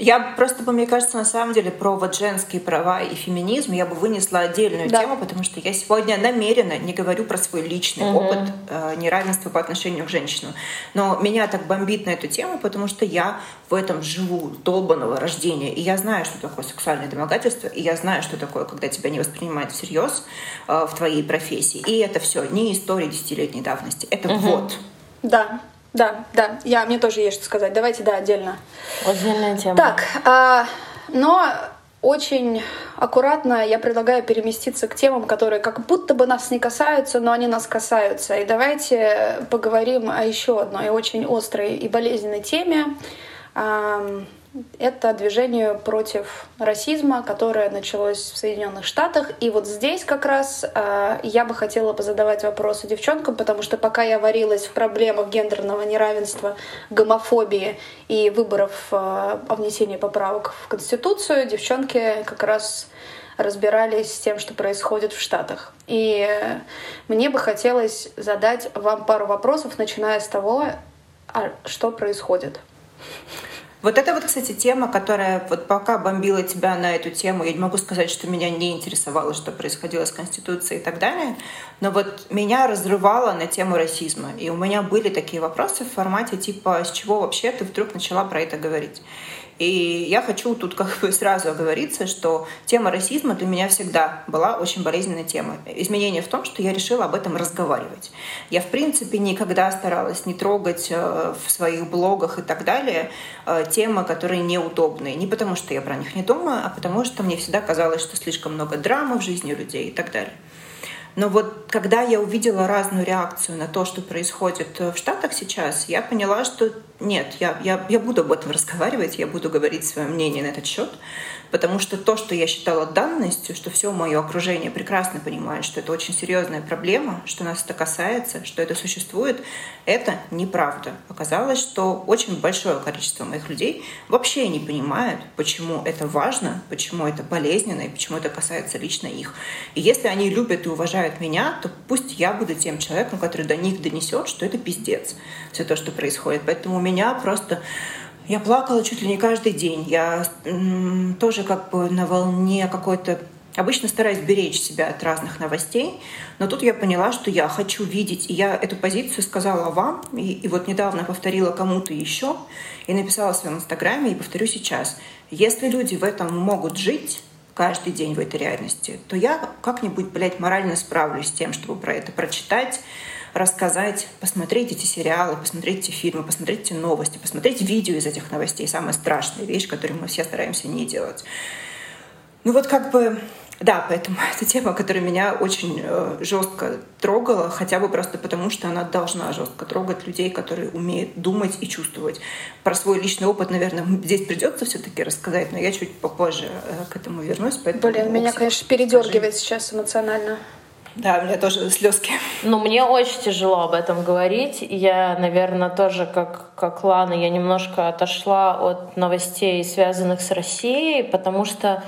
Я просто бы, мне кажется, на самом деле про вот женские права и феминизм я бы вынесла отдельную да. тему, потому что я сегодня намеренно не говорю про свой личный угу. опыт э, неравенства по отношению к женщинам. Но меня так бомбит на эту тему, потому что я в этом живу долбанного рождения. И я знаю, что такое сексуальное домогательство, и я знаю, что такое, когда тебя не воспринимают всерьез э, в твоей профессии. И это все не история десятилетней давности. Это угу. вот. Да, да, да, я, мне тоже есть что сказать. Давайте, да, отдельно. Отдельная тема. Так, а, но очень аккуратно я предлагаю переместиться к темам, которые как будто бы нас не касаются, но они нас касаются. И давайте поговорим о еще одной очень острой и болезненной теме это движение против расизма, которое началось в Соединенных Штатах. И вот здесь как раз э, я бы хотела позадавать вопросы девчонкам, потому что пока я варилась в проблемах гендерного неравенства, гомофобии и выборов э, о внесении поправок в Конституцию, девчонки как раз разбирались с тем, что происходит в Штатах. И мне бы хотелось задать вам пару вопросов, начиная с того, а что происходит. Вот это вот, кстати, тема, которая вот пока бомбила тебя на эту тему, я не могу сказать, что меня не интересовало, что происходило с Конституцией и так далее, но вот меня разрывало на тему расизма. И у меня были такие вопросы в формате типа, с чего вообще ты вдруг начала про это говорить? И я хочу тут как бы сразу оговориться, что тема расизма для меня всегда была очень болезненной темой. Изменение в том, что я решила об этом разговаривать. Я, в принципе, никогда старалась не трогать э, в своих блогах и так далее э, темы, которые неудобные. Не потому, что я про них не думаю, а потому, что мне всегда казалось, что слишком много драмы в жизни людей и так далее. Но вот когда я увидела разную реакцию на то, что происходит в Штатах сейчас, я поняла, что нет, я, я, я буду об этом *laughs* разговаривать, я буду говорить свое мнение на этот счет, потому что то, что я считала данностью, что все мое окружение прекрасно понимает, что это очень серьезная проблема, что нас это касается, что это существует, это неправда. Оказалось, что очень большое количество моих людей вообще не понимают, почему это важно, почему это болезненно и почему это касается лично их. И если они любят и уважают меня, то пусть я буду тем человеком, который до них донесет, что это пиздец, все то, что происходит. Поэтому у меня просто я плакала чуть ли не каждый день. Я тоже как бы на волне какой-то Обычно стараюсь беречь себя от разных новостей, но тут я поняла, что я хочу видеть, и я эту позицию сказала вам, и, и вот недавно повторила кому-то еще, и написала в своем инстаграме, и повторю сейчас. Если люди в этом могут жить, каждый день в этой реальности, то я как-нибудь, блядь, морально справлюсь с тем, чтобы про это прочитать, рассказать, посмотреть эти сериалы, посмотреть эти фильмы, посмотреть эти новости, посмотреть видео из этих новостей. Самая страшная вещь, которую мы все стараемся не делать. Ну вот как бы да, поэтому *laughs* это тема, которая меня очень э, жестко трогала, хотя бы просто потому, что она должна жестко трогать людей, которые умеют думать и чувствовать. Про свой личный опыт, наверное, здесь придется все-таки рассказать, но я чуть попозже э, к этому вернусь. Поэтому, Блин, меня, конечно, передергивает скажи. сейчас эмоционально. Да, у меня тоже слезки. Ну, мне очень тяжело об этом говорить. Я, наверное, тоже, как, как Лана, я немножко отошла от новостей, связанных с Россией, потому что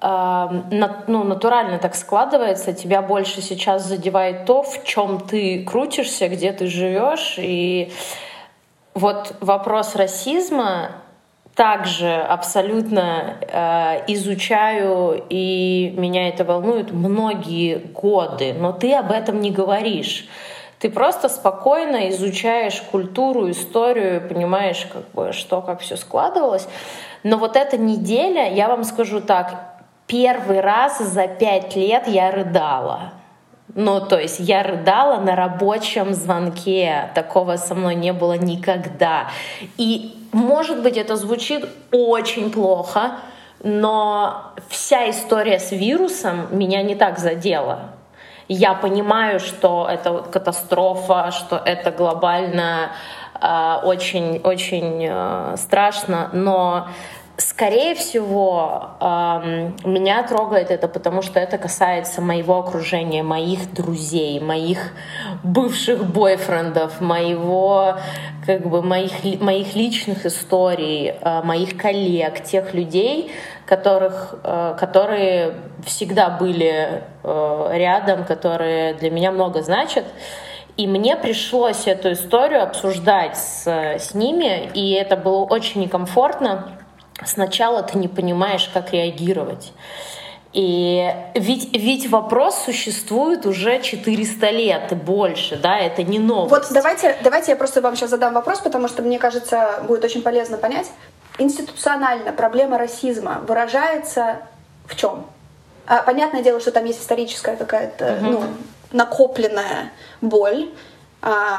ну, натурально так складывается, тебя больше сейчас задевает то, в чем ты крутишься, где ты живешь. И вот вопрос расизма также абсолютно э, изучаю, и меня это волнует многие годы, но ты об этом не говоришь. Ты просто спокойно изучаешь культуру, историю, понимаешь, как бы, что, как все складывалось. Но вот эта неделя, я вам скажу так, первый раз за пять лет я рыдала. Ну, то есть я рыдала на рабочем звонке. Такого со мной не было никогда. И, может быть, это звучит очень плохо, но вся история с вирусом меня не так задела. Я понимаю, что это катастрофа, что это глобально очень-очень а, э, страшно, но Скорее всего, меня трогает это, потому что это касается моего окружения, моих друзей, моих бывших бойфрендов, моего, как бы, моих, моих личных историй, а, моих коллег, тех людей, которых, а, которые всегда были а, рядом, которые для меня много значат. И мне пришлось эту историю обсуждать с, с ними, и это было очень некомфортно сначала ты не понимаешь, как реагировать. И ведь, ведь вопрос существует уже 400 лет и больше, да, это не новость. Вот давайте, давайте я просто вам сейчас задам вопрос, потому что мне кажется, будет очень полезно понять. Институционально проблема расизма выражается в чем? А, понятное дело, что там есть историческая какая-то угу. ну, накопленная боль,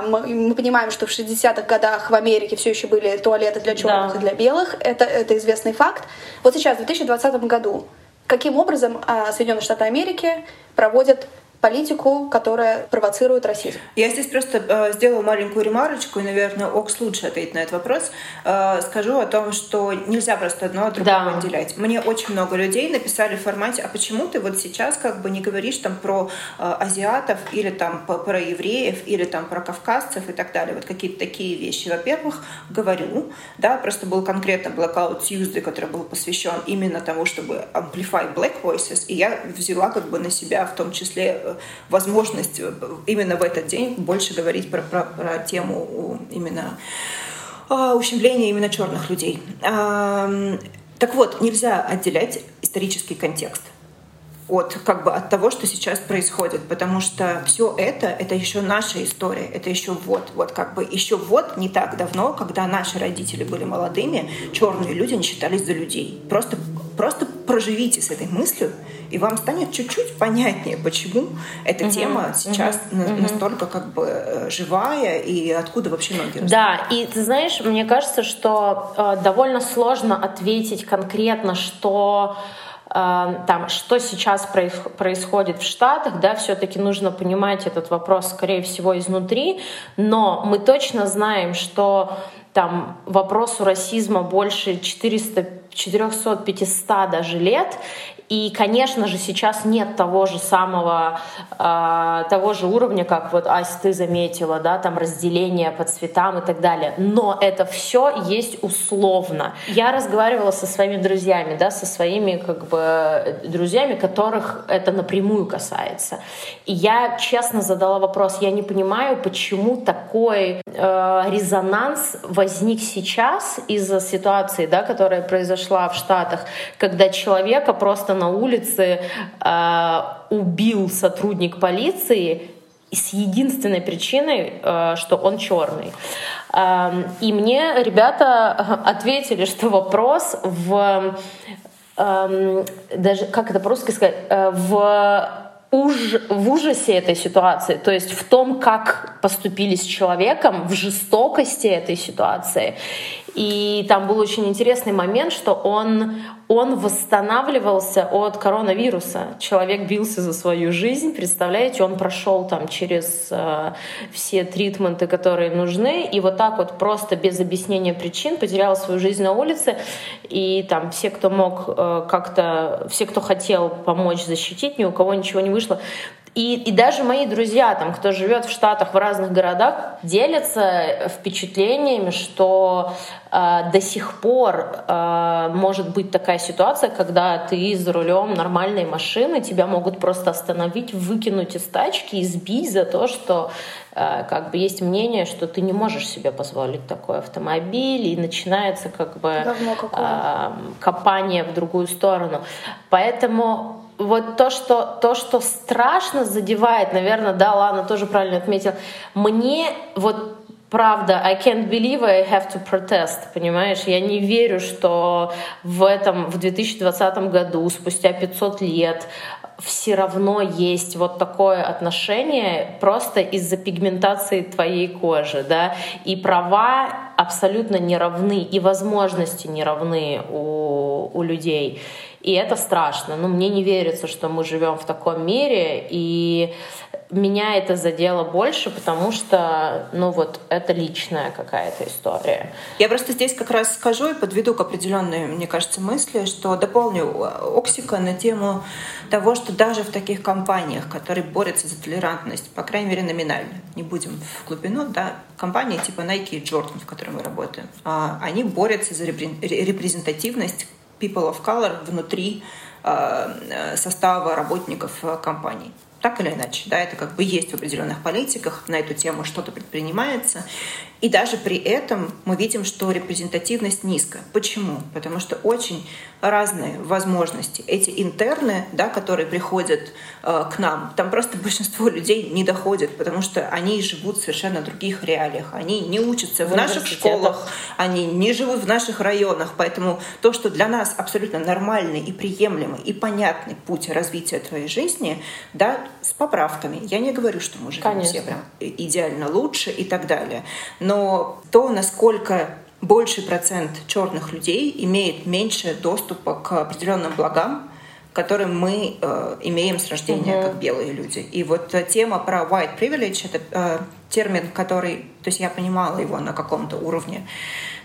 мы, мы понимаем, что в 60-х годах в Америке все еще были туалеты для черных да. и для белых. Это, это известный факт. Вот сейчас, в 2020 году, каким образом а, Соединенные Штаты Америки проводят политику, которая провоцирует расизм. Я здесь просто э, сделаю маленькую ремарочку, и, наверное, Окс лучше ответит на этот вопрос. Э, скажу о том, что нельзя просто одно от другого да. отделять. Мне очень много людей написали в формате, а почему ты вот сейчас как бы не говоришь там про э, азиатов или там про евреев или там про кавказцев и так далее, вот какие-то такие вещи. Во-первых, говорю, да, просто был конкретно Blackout Tuesday, который был посвящен именно тому, чтобы amplify black voices, и я взяла как бы на себя в том числе э, возможность э, именно в этот день больше говорить про, про, про тему именно а, ущемления именно черных людей. Так вот, нельзя отделять исторический контекст от как бы от того, что сейчас происходит, потому что все это это еще наша история, это еще вот вот как бы еще вот не так давно, когда наши родители были молодыми, черные люди не считались за людей. Просто просто проживите с этой мыслью, и вам станет чуть-чуть понятнее, почему эта uh-huh, тема сейчас uh-huh, настолько как бы э, живая и откуда вообще ноги растут. Да, и ты знаешь, мне кажется, что э, довольно сложно ответить конкретно, что там, что сейчас происходит в Штатах, да, все-таки нужно понимать этот вопрос, скорее всего, изнутри, но мы точно знаем, что там вопросу расизма больше 400 400-500 даже лет, и, конечно же, сейчас нет того же самого, э, того же уровня, как вот Ася, ты заметила, да, там разделение по цветам и так далее. Но это все есть условно. Я разговаривала со своими друзьями, да, со своими как бы друзьями, которых это напрямую касается. И я честно задала вопрос, я не понимаю, почему такой э, резонанс возник сейчас из-за ситуации, да, которая произошла в Штатах, когда человека просто на улице э, убил сотрудник полиции с единственной причиной, э, что он черный. Э, и мне ребята ответили, что вопрос в э, даже как это по-русски сказать, э, в уж, в ужасе этой ситуации, то есть в том, как поступили с человеком, в жестокости этой ситуации. И там был очень интересный момент, что он, он восстанавливался от коронавируса. Человек бился за свою жизнь, представляете, он прошел там через э, все тритменты, которые нужны, и вот так вот просто без объяснения причин потерял свою жизнь на улице. И там все, кто мог э, как-то, все, кто хотел помочь защитить, ни у кого ничего не вышло. И, и даже мои друзья, там, кто живет в Штатах, в разных городах, делятся впечатлениями, что э, до сих пор э, может быть такая ситуация, когда ты за рулем нормальной машины, тебя могут просто остановить, выкинуть из тачки, избить за то, что э, как бы есть мнение, что ты не можешь себе позволить такой автомобиль, и начинается как бы э, копание в другую сторону. Поэтому вот то, что, то, что страшно задевает, наверное, да, Лана тоже правильно отметила, мне вот правда, I can't believe I have to protest, понимаешь? Я не верю, что в этом, в 2020 году, спустя 500 лет, все равно есть вот такое отношение просто из-за пигментации твоей кожи, да, и права абсолютно не равны, и возможности не равны у, у людей. И это страшно. Но мне не верится, что мы живем в таком мире. И меня это задело больше, потому что, ну вот, это личная какая-то история. Я просто здесь как раз скажу и подведу к определенной, мне кажется, мысли, что дополню Оксика на тему того, что даже в таких компаниях, которые борются за толерантность, по крайней мере номинально, не будем в глубину, да, компании типа Nike и Jordan, в которой мы работаем, а, они борются за репрезентативность people of color внутри э, э, состава работников э, компаний. Так или иначе, да, это как бы есть в определенных политиках, на эту тему что-то предпринимается, и даже при этом мы видим, что репрезентативность низкая. Почему? Потому что очень разные возможности. Эти интерны, да, которые приходят э, к нам, там просто большинство людей не доходят, потому что они живут в совершенно других реалиях. Они не учатся в, в наших школах, они не живут в наших районах. Поэтому то, что для нас абсолютно нормальный и приемлемый и понятный путь развития твоей жизни, да, поправками. Я не говорю, что мы живем Конечно. все прям идеально лучше и так далее. Но то, насколько больший процент черных людей имеет меньше доступа к определенным благам, которые мы э, имеем с рождения угу. как белые люди. И вот тема про white privilege это э, термин, который, то есть я понимала его на каком-то уровне,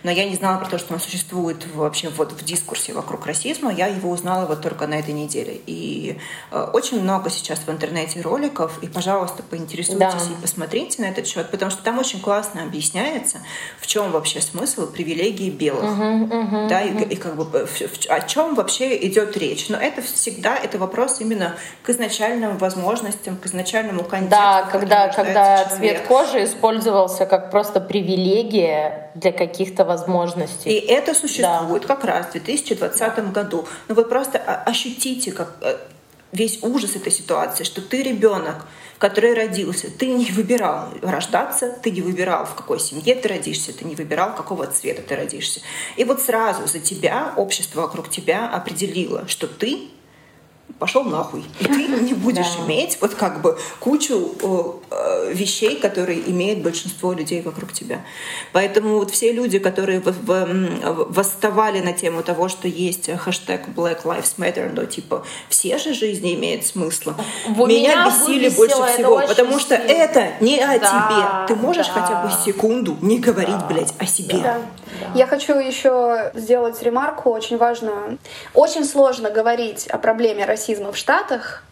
но я не знала про то, что он существует вообще вот в дискурсе вокруг расизма. Я его узнала вот только на этой неделе. И э, очень много сейчас в интернете роликов, и, пожалуйста, поинтересуйтесь да. и посмотрите на этот счет, потому что там очень классно объясняется, в чем вообще смысл привилегии белых, угу, угу, да, угу. И, и как бы в, в, о чем вообще идет речь. Но это всегда это вопрос именно к изначальным возможностям, к изначальному контексту. Да, когда, когда цвет кожи использовался как просто привилегия для каких-то возможностей. И это существует да. как раз в 2020 году. Но вы просто ощутите как э, весь ужас этой ситуации, что ты ребенок, который родился, ты не выбирал рождаться, ты не выбирал, в какой семье ты родишься, ты не выбирал, какого цвета ты родишься. И вот сразу за тебя общество вокруг тебя определило, что ты пошел нахуй. И ты не будешь да. иметь вот как бы кучу э, вещей, которые имеет большинство людей вокруг тебя. Поэтому вот все люди, которые в, в, восставали на тему того, что есть хэштег Black Lives Matter, ну типа все же жизни имеют смысл. В меня, меня бесили больше всего, потому что сильно. это не о да, тебе. Ты можешь да. хотя бы секунду не говорить, да. блядь, о себе. Да. Да. Я хочу еще сделать ремарку очень важную. Очень сложно говорить о проблеме расизма в Штатах,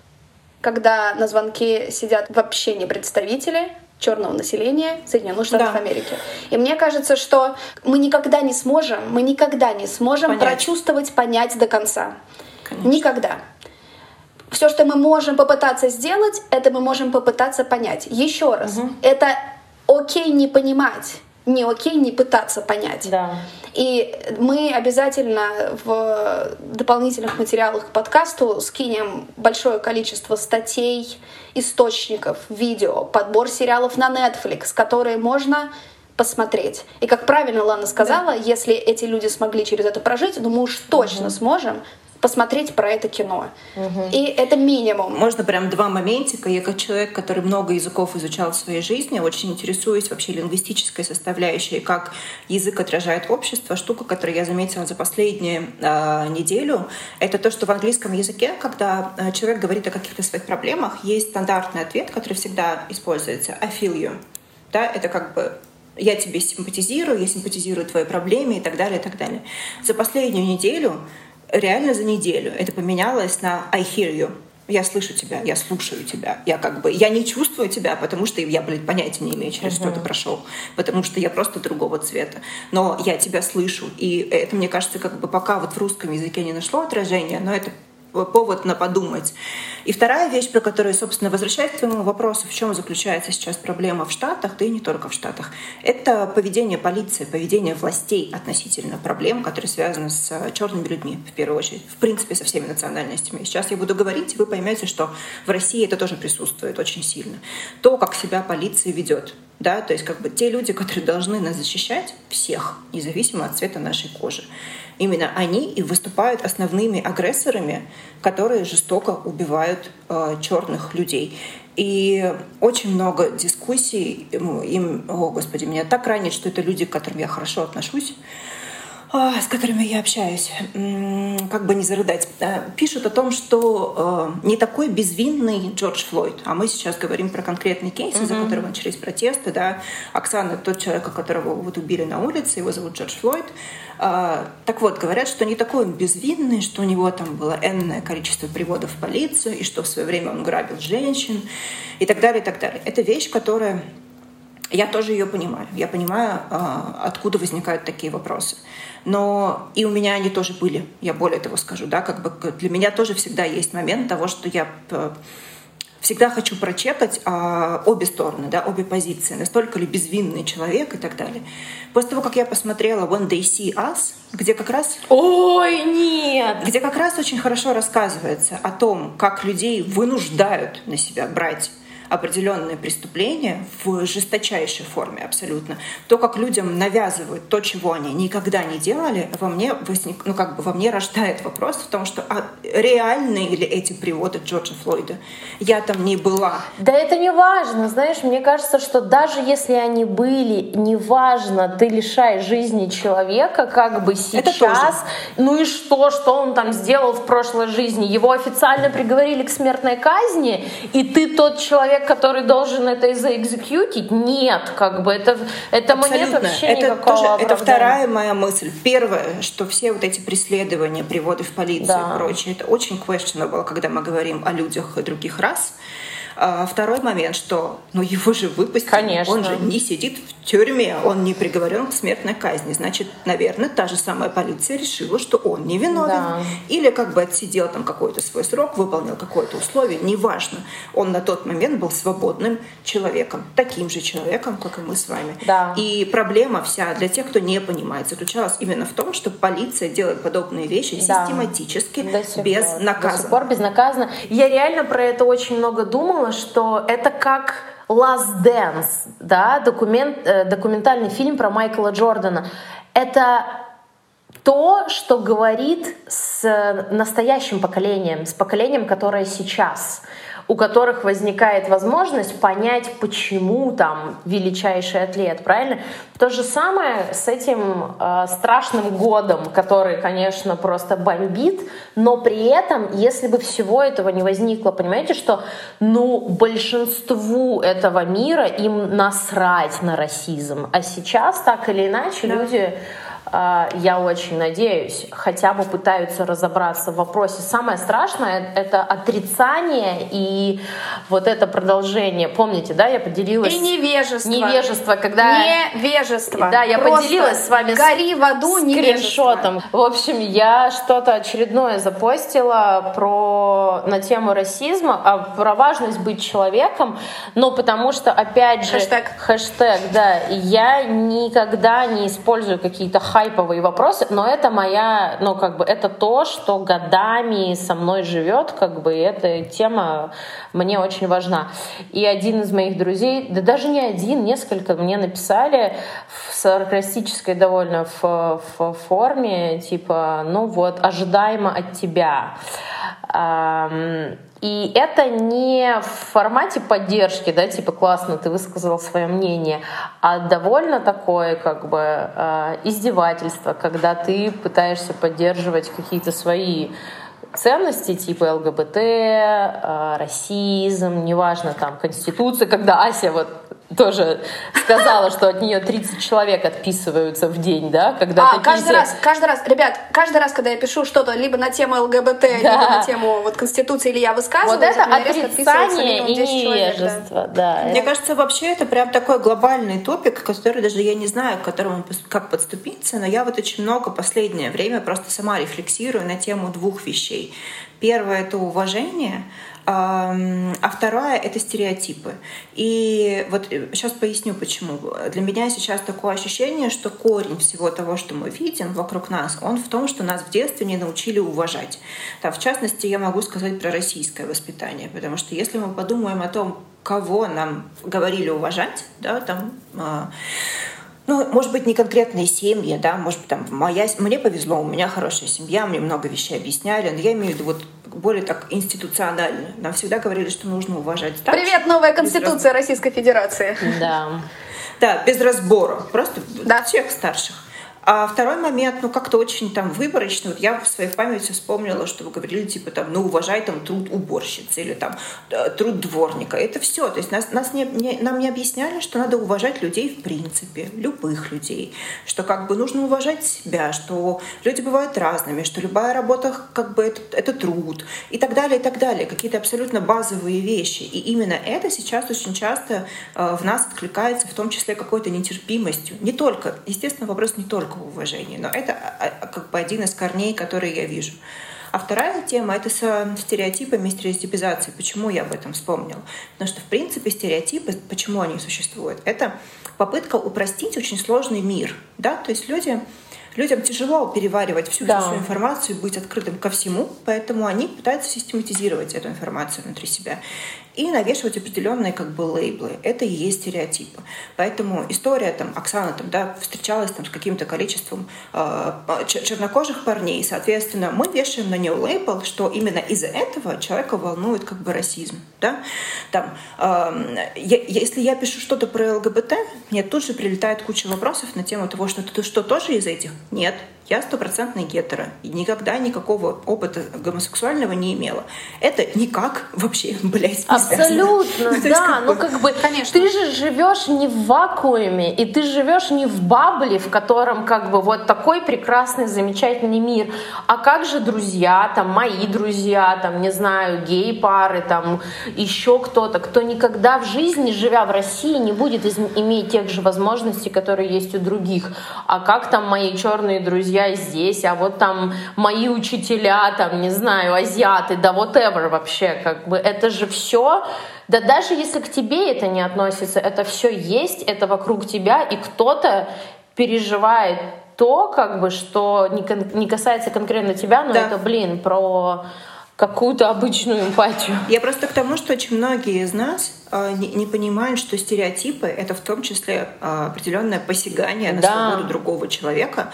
когда на звонке сидят вообще не представители черного населения Соединенных Штатов да. Америки. И мне кажется, что мы никогда не сможем, мы никогда не сможем понять. прочувствовать, понять до конца. Конечно. Никогда. Все, что мы можем попытаться сделать, это мы можем попытаться понять. Еще раз, угу. это окей не понимать не окей не пытаться понять. Да. И мы обязательно в дополнительных материалах к подкасту скинем большое количество статей, источников, видео, подбор сериалов на Netflix, которые можно посмотреть. И как правильно Лана сказала, да. если эти люди смогли через это прожить, ну мы уж точно угу. сможем посмотреть про это кино. Угу. И это минимум. Можно прям два моментика. Я как человек, который много языков изучал в своей жизни, очень интересуюсь вообще лингвистической составляющей, как язык отражает общество. Штука, которую я заметила за последнюю э, неделю, это то, что в английском языке, когда э, человек говорит о каких-то своих проблемах, есть стандартный ответ, который всегда используется «I feel you». Да, это как бы я тебе симпатизирую, я симпатизирую твоей проблеме и так далее, и так далее. За последнюю неделю реально за неделю это поменялось на I hear you. Я слышу тебя, я слушаю тебя. Я как бы, я не чувствую тебя, потому что я, блин, понятия не имею, через uh-huh. что ты прошел. Потому что я просто другого цвета. Но я тебя слышу. И это, мне кажется, как бы пока вот в русском языке не нашло отражения, но это повод на подумать. И вторая вещь, про которую, собственно, возвращаясь к твоему вопросу, в чем заключается сейчас проблема в Штатах, да и не только в Штатах, это поведение полиции, поведение властей относительно проблем, которые связаны с э, черными людьми, в первую очередь, в принципе, со всеми национальностями. Сейчас я буду говорить, и вы поймете, что в России это тоже присутствует очень сильно. То, как себя полиция ведет, да, то есть как бы те люди, которые должны нас защищать, всех, независимо от цвета нашей кожи. Именно они и выступают основными агрессорами, которые жестоко убивают э, черных людей. И очень много дискуссий им, о господи, меня так ранит, что это люди, к которым я хорошо отношусь, с которыми я общаюсь, как бы не зарыдать, э, пишут о том, что э, не такой безвинный Джордж Флойд, а мы сейчас говорим про конкретный кейс, mm-hmm. из-за которого начались протесты, да, Оксана, тот человек, которого вот убили на улице, его зовут Джордж Флойд, а, так вот, говорят, что не такой он безвинный, что у него там было энное количество приводов в полицию, и что в свое время он грабил женщин, и так далее, и так далее. Это вещь, которая я тоже ее понимаю. Я понимаю, а, откуда возникают такие вопросы. Но и у меня они тоже были. Я более того скажу, да, как бы для меня тоже всегда есть момент того, что я всегда хочу прочекать а, обе стороны, да, обе позиции, настолько ли безвинный человек и так далее. После того, как я посмотрела When They See Us, где как раз... Ой, нет! Где как раз очень хорошо рассказывается о том, как людей вынуждают на себя брать определенные преступления в жесточайшей форме абсолютно. То, как людям навязывают то, чего они никогда не делали, во мне возник, ну как бы во мне рождает вопрос в том, что а реальные ли эти приводы Джорджа Флойда? Я там не была. Да это не важно, знаешь, мне кажется, что даже если они были, неважно, ты лишаешь жизни человека, как бы сейчас, ну и что, что он там сделал в прошлой жизни? Его официально приговорили к смертной казни, и ты тот человек, человек, который должен это заэкзекьютить? Нет, как бы это, это мне вообще это тоже, Это вторая моя мысль. Первое, что все вот эти преследования, приводы в полицию да. и прочее, это очень questionable, когда мы говорим о людях других рас. А второй момент, что ну, его же выпустили, Конечно. он же не сидит в тюрьме, он не приговорен к смертной казни. Значит, наверное, та же самая полиция решила, что он не виновен. Да. Или как бы отсидел там какой-то свой срок, выполнил какое-то условие, неважно. Он на тот момент был свободным человеком, таким же человеком, как и мы с вами. Да. И проблема вся для тех, кто не понимает, заключалась именно в том, что полиция делает подобные вещи да. систематически, безнаказанно. До сих пор безнаказанно. Я реально про это очень много думала, подумала, что это как Last Dance, да, документ, э, документальный фильм про Майкла Джордана. Это то, что говорит с настоящим поколением, с поколением, которое сейчас у которых возникает возможность понять, почему там величайший атлет, правильно? То же самое с этим э, страшным годом, который, конечно, просто бомбит, но при этом, если бы всего этого не возникло, понимаете, что ну большинству этого мира им насрать на расизм, а сейчас так или иначе да. люди я очень надеюсь, хотя бы пытаются разобраться в вопросе. Самое страшное — это отрицание и вот это продолжение. Помните, да, я поделилась... И невежество. Невежество, когда... Невежество. Да, я Просто поделилась с вами гори в аду скриншотом. В общем, я что-то очередное запостила про на тему расизма, а про важность быть человеком, но потому что, опять же... Хэштег. Хэштег, да. Я никогда не использую какие-то хайповые вопросы, но это моя, ну как бы это то, что годами со мной живет, как бы эта тема мне очень важна. И один из моих друзей, да даже не один, несколько мне написали в саркастической довольно в, в форме, типа, ну вот, ожидаемо от тебя. И это не в формате поддержки, да, типа классно, ты высказал свое мнение, а довольно такое как бы э, издевательство, когда ты пытаешься поддерживать какие-то свои ценности типа ЛГБТ, э, расизм, неважно, там, Конституция, когда Ася вот тоже сказала, что от нее 30 человек отписываются в день, да, когда а, каждый все... раз, каждый раз, ребят, каждый раз, когда я пишу что-то либо на тему ЛГБТ, да. либо на тему вот Конституции, или я высказываю, вот это отрицание и невежество, человек, да. да. Мне кажется, вообще это прям такой глобальный топик, который даже я не знаю, к которому как подступиться, но я вот очень много последнее время просто сама рефлексирую на тему двух вещей. Первое — это уважение, а второе — это стереотипы. И вот сейчас э, поясню, почему. Для меня сейчас такое ощущение, что корень всего того, что мы видим вокруг нас, он в том, что нас в детстве не научили уважать. Да, в частности, я могу сказать про российское воспитание, потому что если мы подумаем о том, кого нам говорили уважать, да, там а, ну, может быть, не конкретные семьи, да, может быть, там, моя, мне повезло, у меня хорошая семья, мне много вещей объясняли, но я имею в виду вот более так институционально. Нам всегда говорили, что нужно уважать старших. Привет, новая конституция Российской Федерации. Да. Да, без разбора, просто да. всех старших. А второй момент, ну, как-то очень там выборочно. Вот я в своей памяти вспомнила, что вы говорили, типа, там, ну, уважай там труд уборщицы или там э, труд дворника. Это все. То есть нас, нас не, не, нам не объясняли, что надо уважать людей в принципе, любых людей. Что как бы нужно уважать себя, что люди бывают разными, что любая работа как бы это, это труд и так далее, и так далее. Какие-то абсолютно базовые вещи. И именно это сейчас очень часто э, в нас откликается, в том числе какой-то нетерпимостью. Не только, естественно, вопрос не только уважения. Но это а, а, как бы один из корней, которые я вижу. А вторая тема — это с стереотипами, стереотипизацией. Почему я об этом вспомнила? Потому что, в принципе, стереотипы, почему они существуют? Это попытка упростить очень сложный мир. Да? То есть люди людям тяжело переваривать всю, да. всю информацию, быть открытым ко всему, поэтому они пытаются систематизировать эту информацию внутри себя и навешивать определенные как бы лейблы. Это и есть стереотипы. Поэтому история там Оксана там, да, встречалась там с каким-то количеством э, чернокожих парней, соответственно, мы вешаем на нее лейбл, что именно из-за этого человека волнует как бы расизм, да. Там, э, я, если я пишу что-то про ЛГБТ, мне тут же прилетает куча вопросов на тему того, что ты что тоже из этих? Нет, я стопроцентный гетеро. И никогда никакого опыта гомосексуального не имела. Это никак вообще, *laughs* блядь, не Абсолютно, *laughs* ну, да. Ну, как бы, конечно. Ты же живешь не в вакууме, и ты живешь не в бабле, в котором как бы вот такой прекрасный, замечательный мир. А как же друзья, там, мои друзья, там, не знаю, гей-пары, там, еще кто-то, кто никогда в жизни, живя в России, не будет иметь тех же возможностей, которые есть у других. А как там мои черные друзья я здесь, а вот там мои учителя, там, не знаю, азиаты, да whatever вообще, как бы это же все да даже если к тебе это не относится, это все есть, это вокруг тебя, и кто-то переживает то, как бы, что не, не касается конкретно тебя, но да. это, блин, про какую-то обычную эмпатию. Я просто к тому, что очень многие из нас э, не, не понимают, что стереотипы — это в том числе э, определенное посягание на да. свободу другого человека,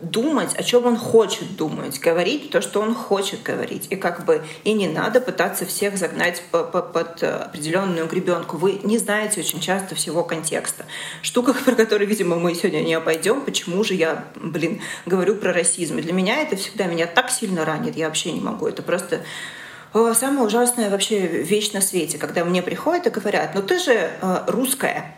думать, о чем он хочет думать, говорить то, что он хочет говорить. И как бы и не надо пытаться всех загнать по, по, под э, определенную гребенку. Вы не знаете очень часто всего контекста. Штука, *laughs* про которую, видимо, мы сегодня не обойдем, почему же я, блин, говорю про расизм. И для меня это всегда меня так сильно ранит, я вообще не могу. Это просто самая ужасная вообще вещь на свете, когда мне приходят и говорят, ну ты же э, русская,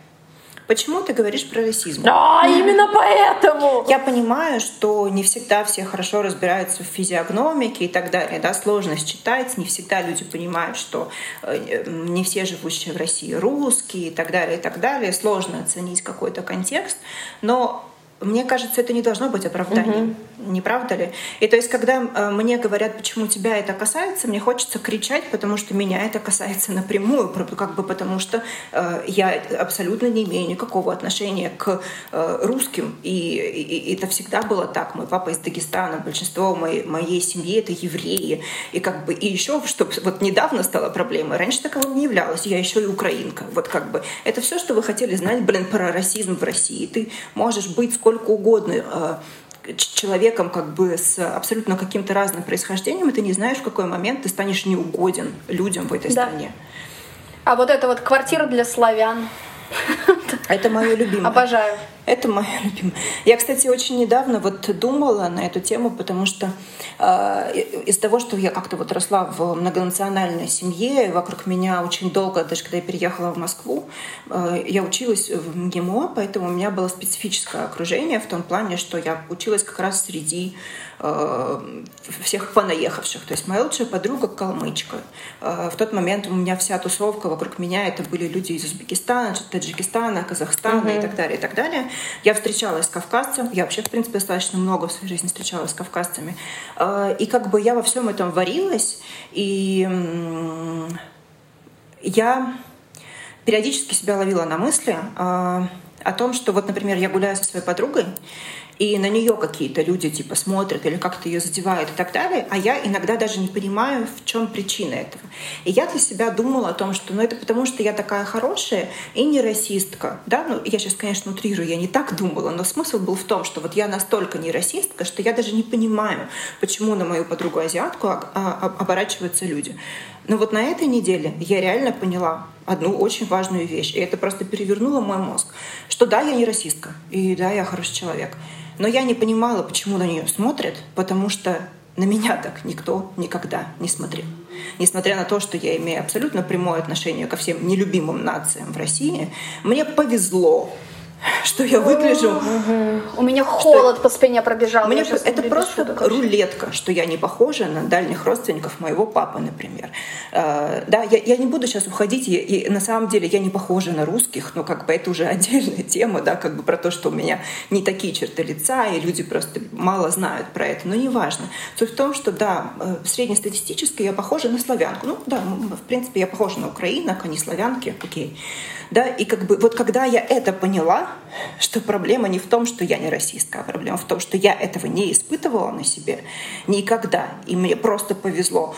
Почему ты говоришь про расизм? А, именно поэтому! Я понимаю, что не всегда все хорошо разбираются в физиогномике и так далее. Да, сложно считать, не всегда люди понимают, что э, не все живущие в России русские и так далее, и так далее. Сложно оценить какой-то контекст. Но мне кажется, это не должно быть оправданием, угу. не правда ли? И то есть, когда э, мне говорят, почему тебя это касается, мне хочется кричать, потому что меня это касается напрямую, как бы потому что э, я абсолютно не имею никакого отношения к э, русским, и, и, и это всегда было так. Мой папа из Дагестана, большинство моей, моей семьи это евреи, и как бы и еще, что вот недавно стало проблемой, раньше таковым не являлась, я еще и украинка, вот как бы это все, что вы хотели знать, блин, про расизм в России. Ты можешь быть сколько сколько угодно э, человеком как бы с абсолютно каким-то разным происхождением, и ты не знаешь, в какой момент ты станешь неугоден людям в этой да. стране. А вот это вот квартира для славян. Это мое любимое. Обожаю. Это мое *laughs* любимое. Я, кстати, очень недавно вот думала на эту тему, потому что э, из того, что я как-то вот росла в многонациональной семье, вокруг меня очень долго, даже когда я переехала в Москву, э, я училась в МГИМО, поэтому у меня было специфическое окружение в том плане, что я училась как раз среди Э, всех понаехавших. То есть моя лучшая подруга калмычка. Э, в тот момент у меня вся тусовка вокруг меня это были люди из Узбекистана, Таджикистана, Казахстана mm-hmm. и так далее, и так далее. Я встречалась с кавказцем. Я вообще, в принципе, достаточно много в своей жизни встречалась с кавказцами. Э, и как бы я во всем этом варилась, и я периодически себя ловила на мысли о том, что вот, например, я гуляю со своей подругой, и на нее какие-то люди типа смотрят или как-то ее задевают и так далее, а я иногда даже не понимаю, в чем причина этого. И я для себя думала о том, что ну это потому, что я такая хорошая и не расистка, да, ну я сейчас, конечно, утрирую, я не так думала, но смысл был в том, что вот я настолько не расистка, что я даже не понимаю, почему на мою подругу азиатку оборачиваются люди. Но вот на этой неделе я реально поняла одну очень важную вещь, и это просто перевернуло мой мозг, что да, я не расистка, и да, я хороший человек, но я не понимала, почему на нее смотрят, потому что на меня так никто никогда не смотрел. Несмотря на то, что я имею абсолютно прямое отношение ко всем нелюбимым нациям в России, мне повезло что я выгляжу. У меня холод что... по спине пробежал. Мне это просто шуток. рулетка, что я не похожа на дальних родственников моего папы, например. Uh, да, я, я не буду сейчас уходить, и, и на самом деле я не похожа на русских, но как бы это уже *laughs* отдельная тема, да, как бы про то, что у меня не такие черты лица, и люди просто мало знают про это, но неважно. Суть в том, что да, э, среднестатистически я похожа на славянку. Ну да, в принципе, я похожа на украинок, а не славянки, окей. Да, и как бы вот когда я это поняла, что проблема не в том, что я не расистка, а проблема в том, что я этого не испытывала на себе никогда. И мне просто повезло.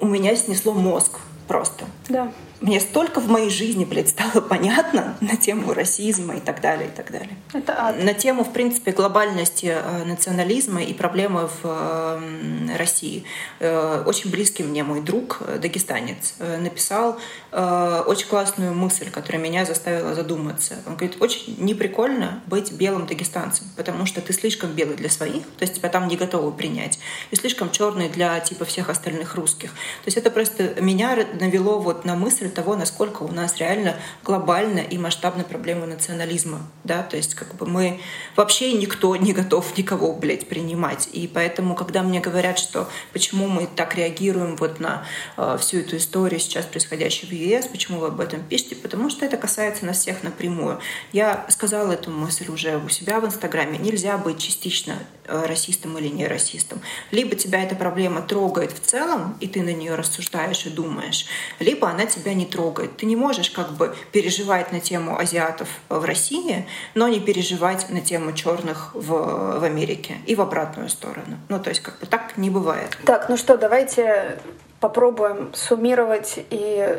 У меня снесло мозг просто. Да мне столько в моей жизни, блядь, стало *laughs* понятно на тему расизма и так далее, и так далее. Это ад. На тему, в принципе, глобальности э, национализма и проблемы в э, России. Э, очень близкий мне мой друг, дагестанец, написал очень классную мысль, которая меня заставила задуматься. Он говорит, очень неприкольно быть белым дагестанцем, потому что ты слишком белый для своих, то есть тебя там не готовы принять, и слишком черный для типа всех остальных русских. То есть это просто меня навело вот на мысль показатель того, насколько у нас реально глобально и масштабная проблема национализма. Да? То есть как бы мы вообще никто не готов никого, блядь, принимать. И поэтому, когда мне говорят, что почему мы так реагируем вот на э, всю эту историю сейчас происходящую в ЕС, почему вы об этом пишете, потому что это касается нас всех напрямую. Я сказала эту мысль уже у себя в Инстаграме. Нельзя быть частично э, расистом или не расистом. Либо тебя эта проблема трогает в целом, и ты на нее рассуждаешь и думаешь, либо она тебя не трогает. Ты не можешь как бы переживать на тему азиатов в России, но не переживать на тему черных в, в Америке и в обратную сторону. Ну, то есть как бы так не бывает. Так, ну что, давайте попробуем суммировать и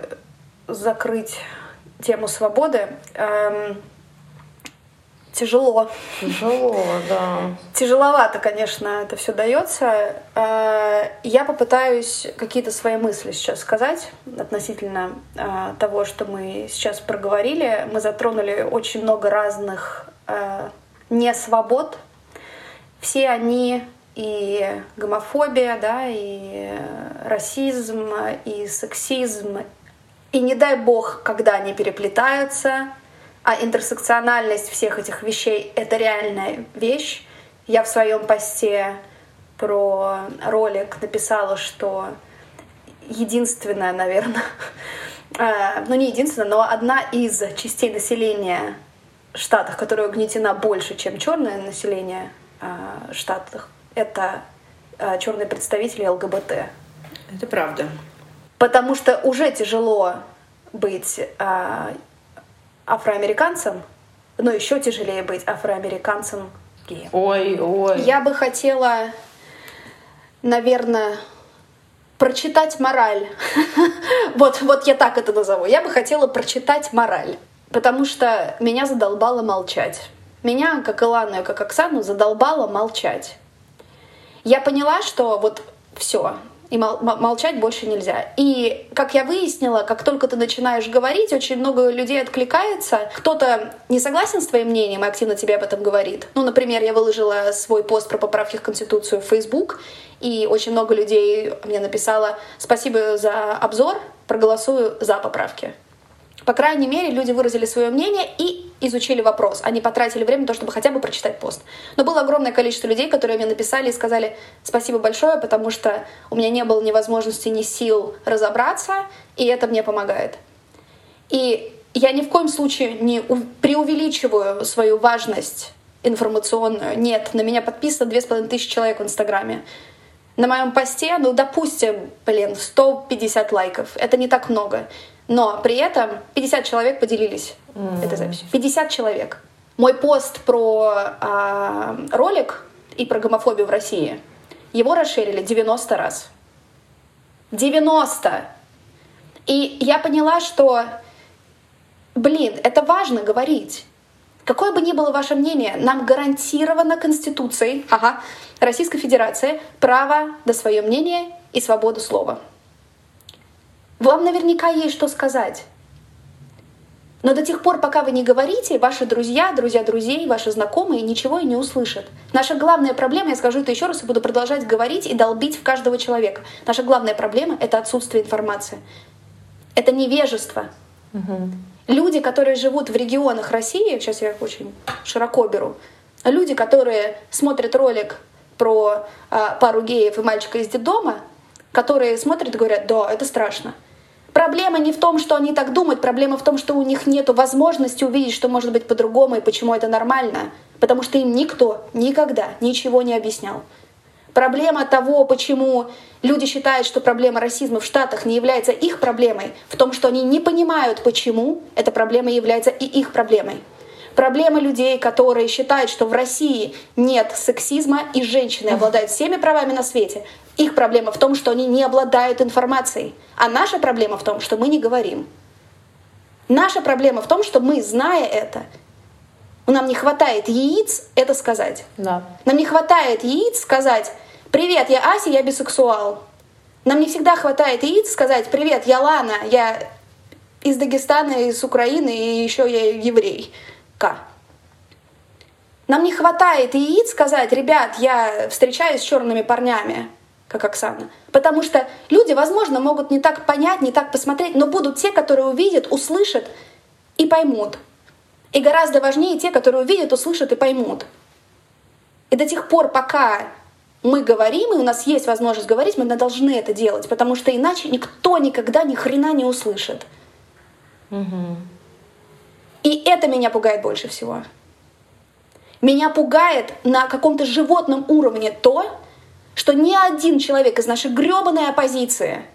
закрыть тему свободы. Эм, Тяжело. Тяжело, да. Тяжеловато, конечно, это все дается. Э, я попытаюсь какие-то свои мысли сейчас сказать относительно э, того, что мы сейчас проговорили. Мы затронули очень много разных э, несвобод. Все они и гомофобия, да, и расизм, и сексизм, и не дай бог, когда они переплетаются, а интерсекциональность всех этих вещей — это реальная вещь. Я в своем посте про ролик написала, что единственная, наверное, *laughs* ну не единственная, но одна из частей населения штатах, которая угнетена больше, чем черное население э, штатах, это э, черные представители ЛГБТ. Это правда. Потому что уже тяжело быть э, афроамериканцем, но еще тяжелее быть афроамериканцем геем. Ой, ой. Я бы хотела, наверное, прочитать мораль. *laughs* вот, вот я так это назову. Я бы хотела прочитать мораль, потому что меня задолбало молчать. Меня, как Илану и как Оксану, задолбало молчать. Я поняла, что вот все, и мол- молчать больше нельзя. И, как я выяснила, как только ты начинаешь говорить, очень много людей откликается. Кто-то не согласен с твоим мнением и активно тебе об этом говорит. Ну, например, я выложила свой пост про поправки в Конституцию в Facebook, и очень много людей мне написало «Спасибо за обзор, проголосую за поправки». По крайней мере, люди выразили свое мнение и изучили вопрос. Они потратили время на то, чтобы хотя бы прочитать пост. Но было огромное количество людей, которые мне написали и сказали спасибо большое, потому что у меня не было ни возможности, ни сил разобраться, и это мне помогает. И я ни в коем случае не преувеличиваю свою важность информационную. Нет, на меня подписано две с половиной тысячи человек в Инстаграме. На моем посте, ну, допустим, блин, 150 лайков. Это не так много. Но при этом 50 человек поделились mm. этой записью. 50 человек. Мой пост про а, ролик и про гомофобию в России, его расширили 90 раз. 90! И я поняла, что, блин, это важно говорить. Какое бы ни было ваше мнение, нам гарантировано Конституцией ага, Российской Федерации право на свое мнение и свободу слова. Вам наверняка есть что сказать. Но до тех пор, пока вы не говорите, ваши друзья, друзья друзей, ваши знакомые ничего и не услышат. Наша главная проблема, я скажу это еще раз и буду продолжать говорить и долбить в каждого человека. Наша главная проблема — это отсутствие информации. Это невежество. Угу. Люди, которые живут в регионах России, сейчас я очень широко беру, люди, которые смотрят ролик про а, пару геев и мальчика из детдома, которые смотрят и говорят, да, это страшно. Проблема не в том, что они так думают, проблема в том, что у них нет возможности увидеть, что может быть по-другому и почему это нормально, потому что им никто никогда ничего не объяснял. Проблема того, почему люди считают, что проблема расизма в Штатах не является их проблемой, в том, что они не понимают, почему эта проблема является и их проблемой. Проблема людей, которые считают, что в России нет сексизма и женщины обладают всеми правами на свете, их проблема в том, что они не обладают информацией. А наша проблема в том, что мы не говорим. Наша проблема в том, что мы, зная это, нам не хватает яиц это сказать. Да. Нам не хватает яиц сказать «Привет, я Ася, я бисексуал». Нам не всегда хватает яиц сказать «Привет, я Лана, я из Дагестана, из Украины и еще я еврей». Нам не хватает яиц сказать «Ребят, я встречаюсь с черными парнями» как Оксана. Потому что люди, возможно, могут не так понять, не так посмотреть, но будут те, которые увидят, услышат и поймут. И гораздо важнее те, которые увидят, услышат и поймут. И до тех пор, пока мы говорим, и у нас есть возможность говорить, мы должны это делать, потому что иначе никто никогда ни хрена не услышит. Угу. И это меня пугает больше всего. Меня пугает на каком-то животном уровне то, что ни один человек из нашей гребаной оппозиции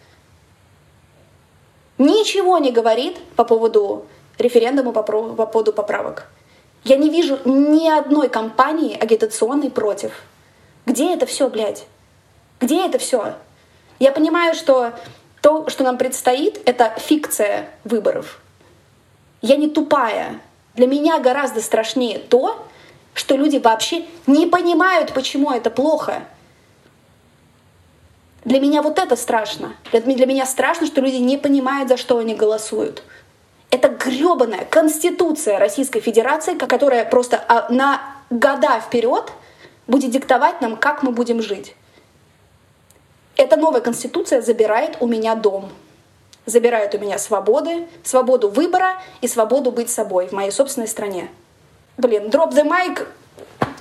ничего не говорит по поводу референдума по поводу поправок. Я не вижу ни одной кампании агитационной против. Где это все, блядь? Где это все? Я понимаю, что то, что нам предстоит, это фикция выборов. Я не тупая. Для меня гораздо страшнее то, что люди вообще не понимают, почему это плохо. Для меня вот это страшно. Для меня страшно, что люди не понимают, за что они голосуют. Это гребаная конституция Российской Федерации, которая просто а, на года вперед будет диктовать нам, как мы будем жить. Эта новая конституция забирает у меня дом. Забирает у меня свободы, свободу выбора и свободу быть собой в моей собственной стране. Блин, дроп the mic.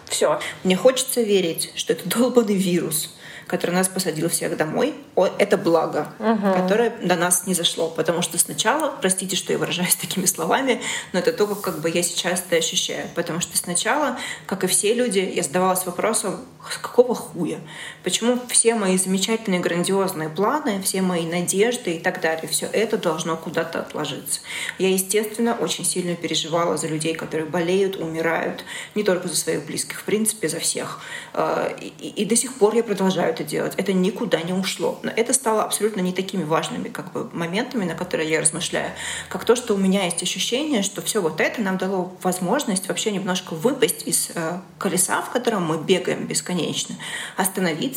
Все. Мне хочется верить, что это долбанный вирус, который нас посадил всех домой, это благо, угу. которое до нас не зашло. Потому что сначала, простите, что я выражаюсь *laughs* такими словами, но это то, как бы я сейчас это ощущаю. Потому что сначала, как и все люди, я задавалась вопросом, какого хуя? Почему все мои замечательные, грандиозные планы, все мои надежды и так далее, все это должно куда-то отложиться? Я, естественно, очень сильно переживала за людей, которые болеют, умирают, не только за своих близких, в принципе, за всех. А, и, и до сих пор я продолжаю это делать. Это никуда не ушло. Но это стало абсолютно не такими важными как бы, моментами, на которые я размышляю, как то, что у меня есть ощущение, что все вот это нам дало возможность вообще немножко выпасть из э, колеса, в котором мы бегаем бесконечно, остановиться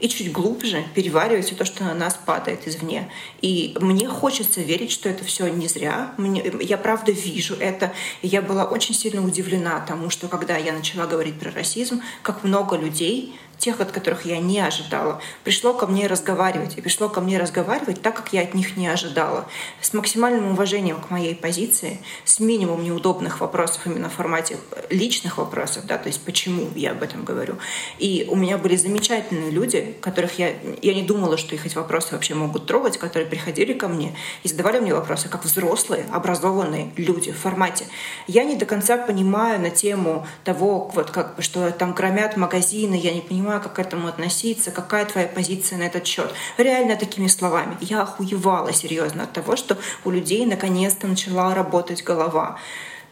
и чуть глубже переваривать все то, что на нас падает извне. И мне хочется верить, что это все не зря. Мне, я правда вижу это. И я была очень сильно удивлена тому, что когда я начала говорить про расизм, как много людей тех, от которых я не ожидала, пришло ко мне разговаривать. И пришло ко мне разговаривать так, как я от них не ожидала. С максимальным уважением к моей позиции, с минимум неудобных вопросов именно в формате личных вопросов, да, то есть почему я об этом говорю. И у меня были замечательные люди, которых я, я не думала, что их эти вопросы вообще могут трогать, которые приходили ко мне и задавали мне вопросы, как взрослые, образованные люди в формате. Я не до конца понимаю на тему того, вот как что там громят магазины, я не понимаю, понимаю, как к этому относиться, какая твоя позиция на этот счет. Реально такими словами. Я охуевала серьезно от того, что у людей наконец-то начала работать голова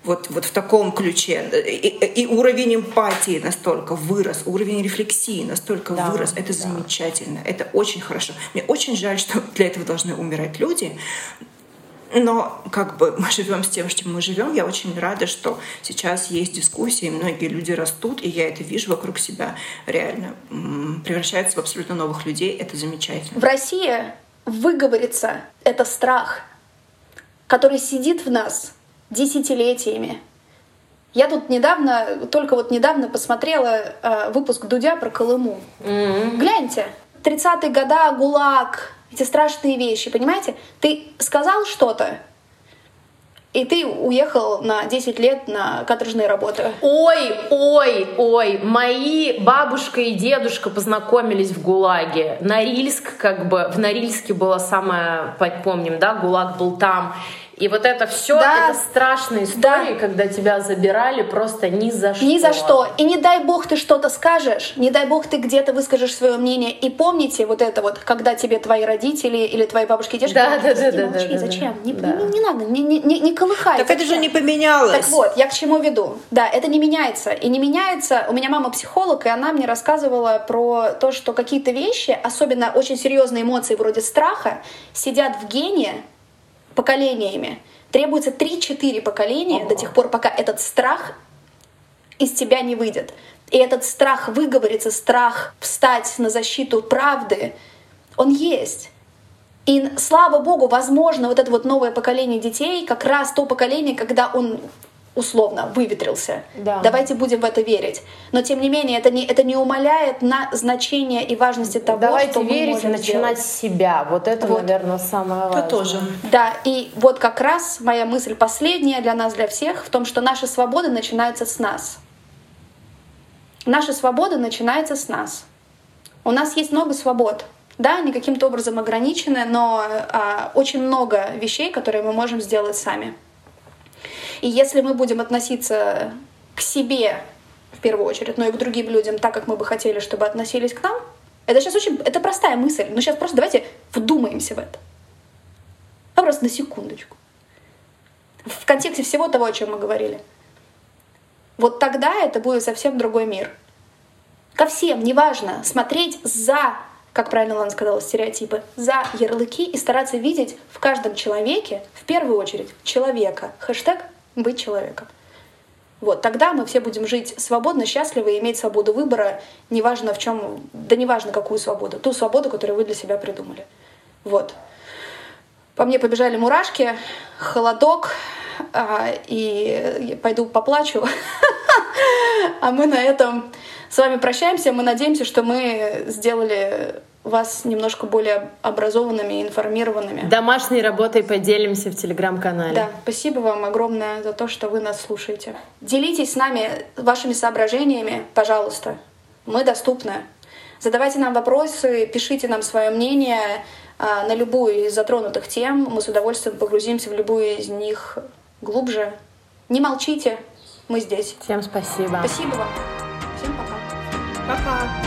вот, вот в таком ключе. И, и уровень эмпатии настолько вырос, уровень рефлексии настолько да, вырос. Это да. замечательно, это очень хорошо. Мне очень жаль, что для этого должны умирать люди, но как бы мы живем с тем, что мы живем. Я очень рада, что сейчас есть дискуссии, многие люди растут, и я это вижу вокруг себя реально. Превращаются в абсолютно новых людей. Это замечательно. В России выговориться — это страх, который сидит в нас десятилетиями. Я тут недавно, только вот недавно посмотрела э, выпуск Дудя про Колыму. Mm-hmm. Гляньте, 30-е года, ГУЛАГ, эти страшные вещи, понимаете? Ты сказал что-то, и ты уехал на 10 лет на каторжные работы. Ой, ой, ой, мои бабушка и дедушка познакомились в ГУЛАГе. Норильск, как бы, в Норильске была самая, помним, да, ГУЛАГ был там. И вот это все, да. это страшные истории, да. когда тебя забирали просто ни за что. Ни за что. И не дай бог ты что-то скажешь, не дай бог ты где-то выскажешь свое мнение. И помните вот это вот, когда тебе твои родители или твои бабушки и дедушки да, да, да, да, молчи, да, зачем? Да. Не, да. Не, не надо, не, не, не, не колыхай. Так зачем? это же не поменялось. Так вот, я к чему веду. Да, это не меняется. И не меняется. У меня мама психолог, и она мне рассказывала про то, что какие-то вещи, особенно очень серьезные эмоции вроде страха, сидят в гене, поколениями. Требуется 3-4 поколения до тех пор, пока этот страх из тебя не выйдет. И этот страх выговориться, страх встать на защиту правды, он есть. И слава богу, возможно, вот это вот новое поколение детей, как раз то поколение, когда он условно выветрился. Да. Давайте будем в это верить. Но тем не менее, это не, это не умаляет на значение и важности того, Давайте что мы верить можем и начинать сделать. с себя. Вот это, вот. наверное, самое важное. Это тоже. Да, и вот как раз моя мысль последняя для нас, для всех, в том, что наша свобода начинается с нас. Наша свобода начинается с нас. У нас есть много свобод. Да, они каким-то образом ограничены, но а, очень много вещей, которые мы можем сделать сами. И если мы будем относиться к себе в первую очередь, но и к другим людям так, как мы бы хотели, чтобы относились к нам, это сейчас очень, это простая мысль, но сейчас просто давайте вдумаемся в это. А просто на секундочку. В контексте всего того, о чем мы говорили. Вот тогда это будет совсем другой мир. Ко всем, неважно, смотреть за, как правильно Лана сказала, стереотипы, за ярлыки и стараться видеть в каждом человеке, в первую очередь, человека. Хэштег быть человеком. Вот, тогда мы все будем жить свободно, счастливо и иметь свободу выбора, неважно в чем, да неважно какую свободу, ту свободу, которую вы для себя придумали. Вот. По мне побежали мурашки, холодок, а, и пойду поплачу. *laughs* А мы на этом с вами прощаемся. Мы надеемся, что мы сделали вас немножко более образованными, информированными. Домашней работой поделимся в телеграм-канале. Да, спасибо вам огромное за то, что вы нас слушаете. Делитесь с нами вашими соображениями, пожалуйста. Мы доступны. Задавайте нам вопросы, пишите нам свое мнение а, на любую из затронутых тем. Мы с удовольствием погрузимся в любую из них глубже. Не молчите, мы здесь. Всем спасибо. Спасибо вам. Всем пока. Пока.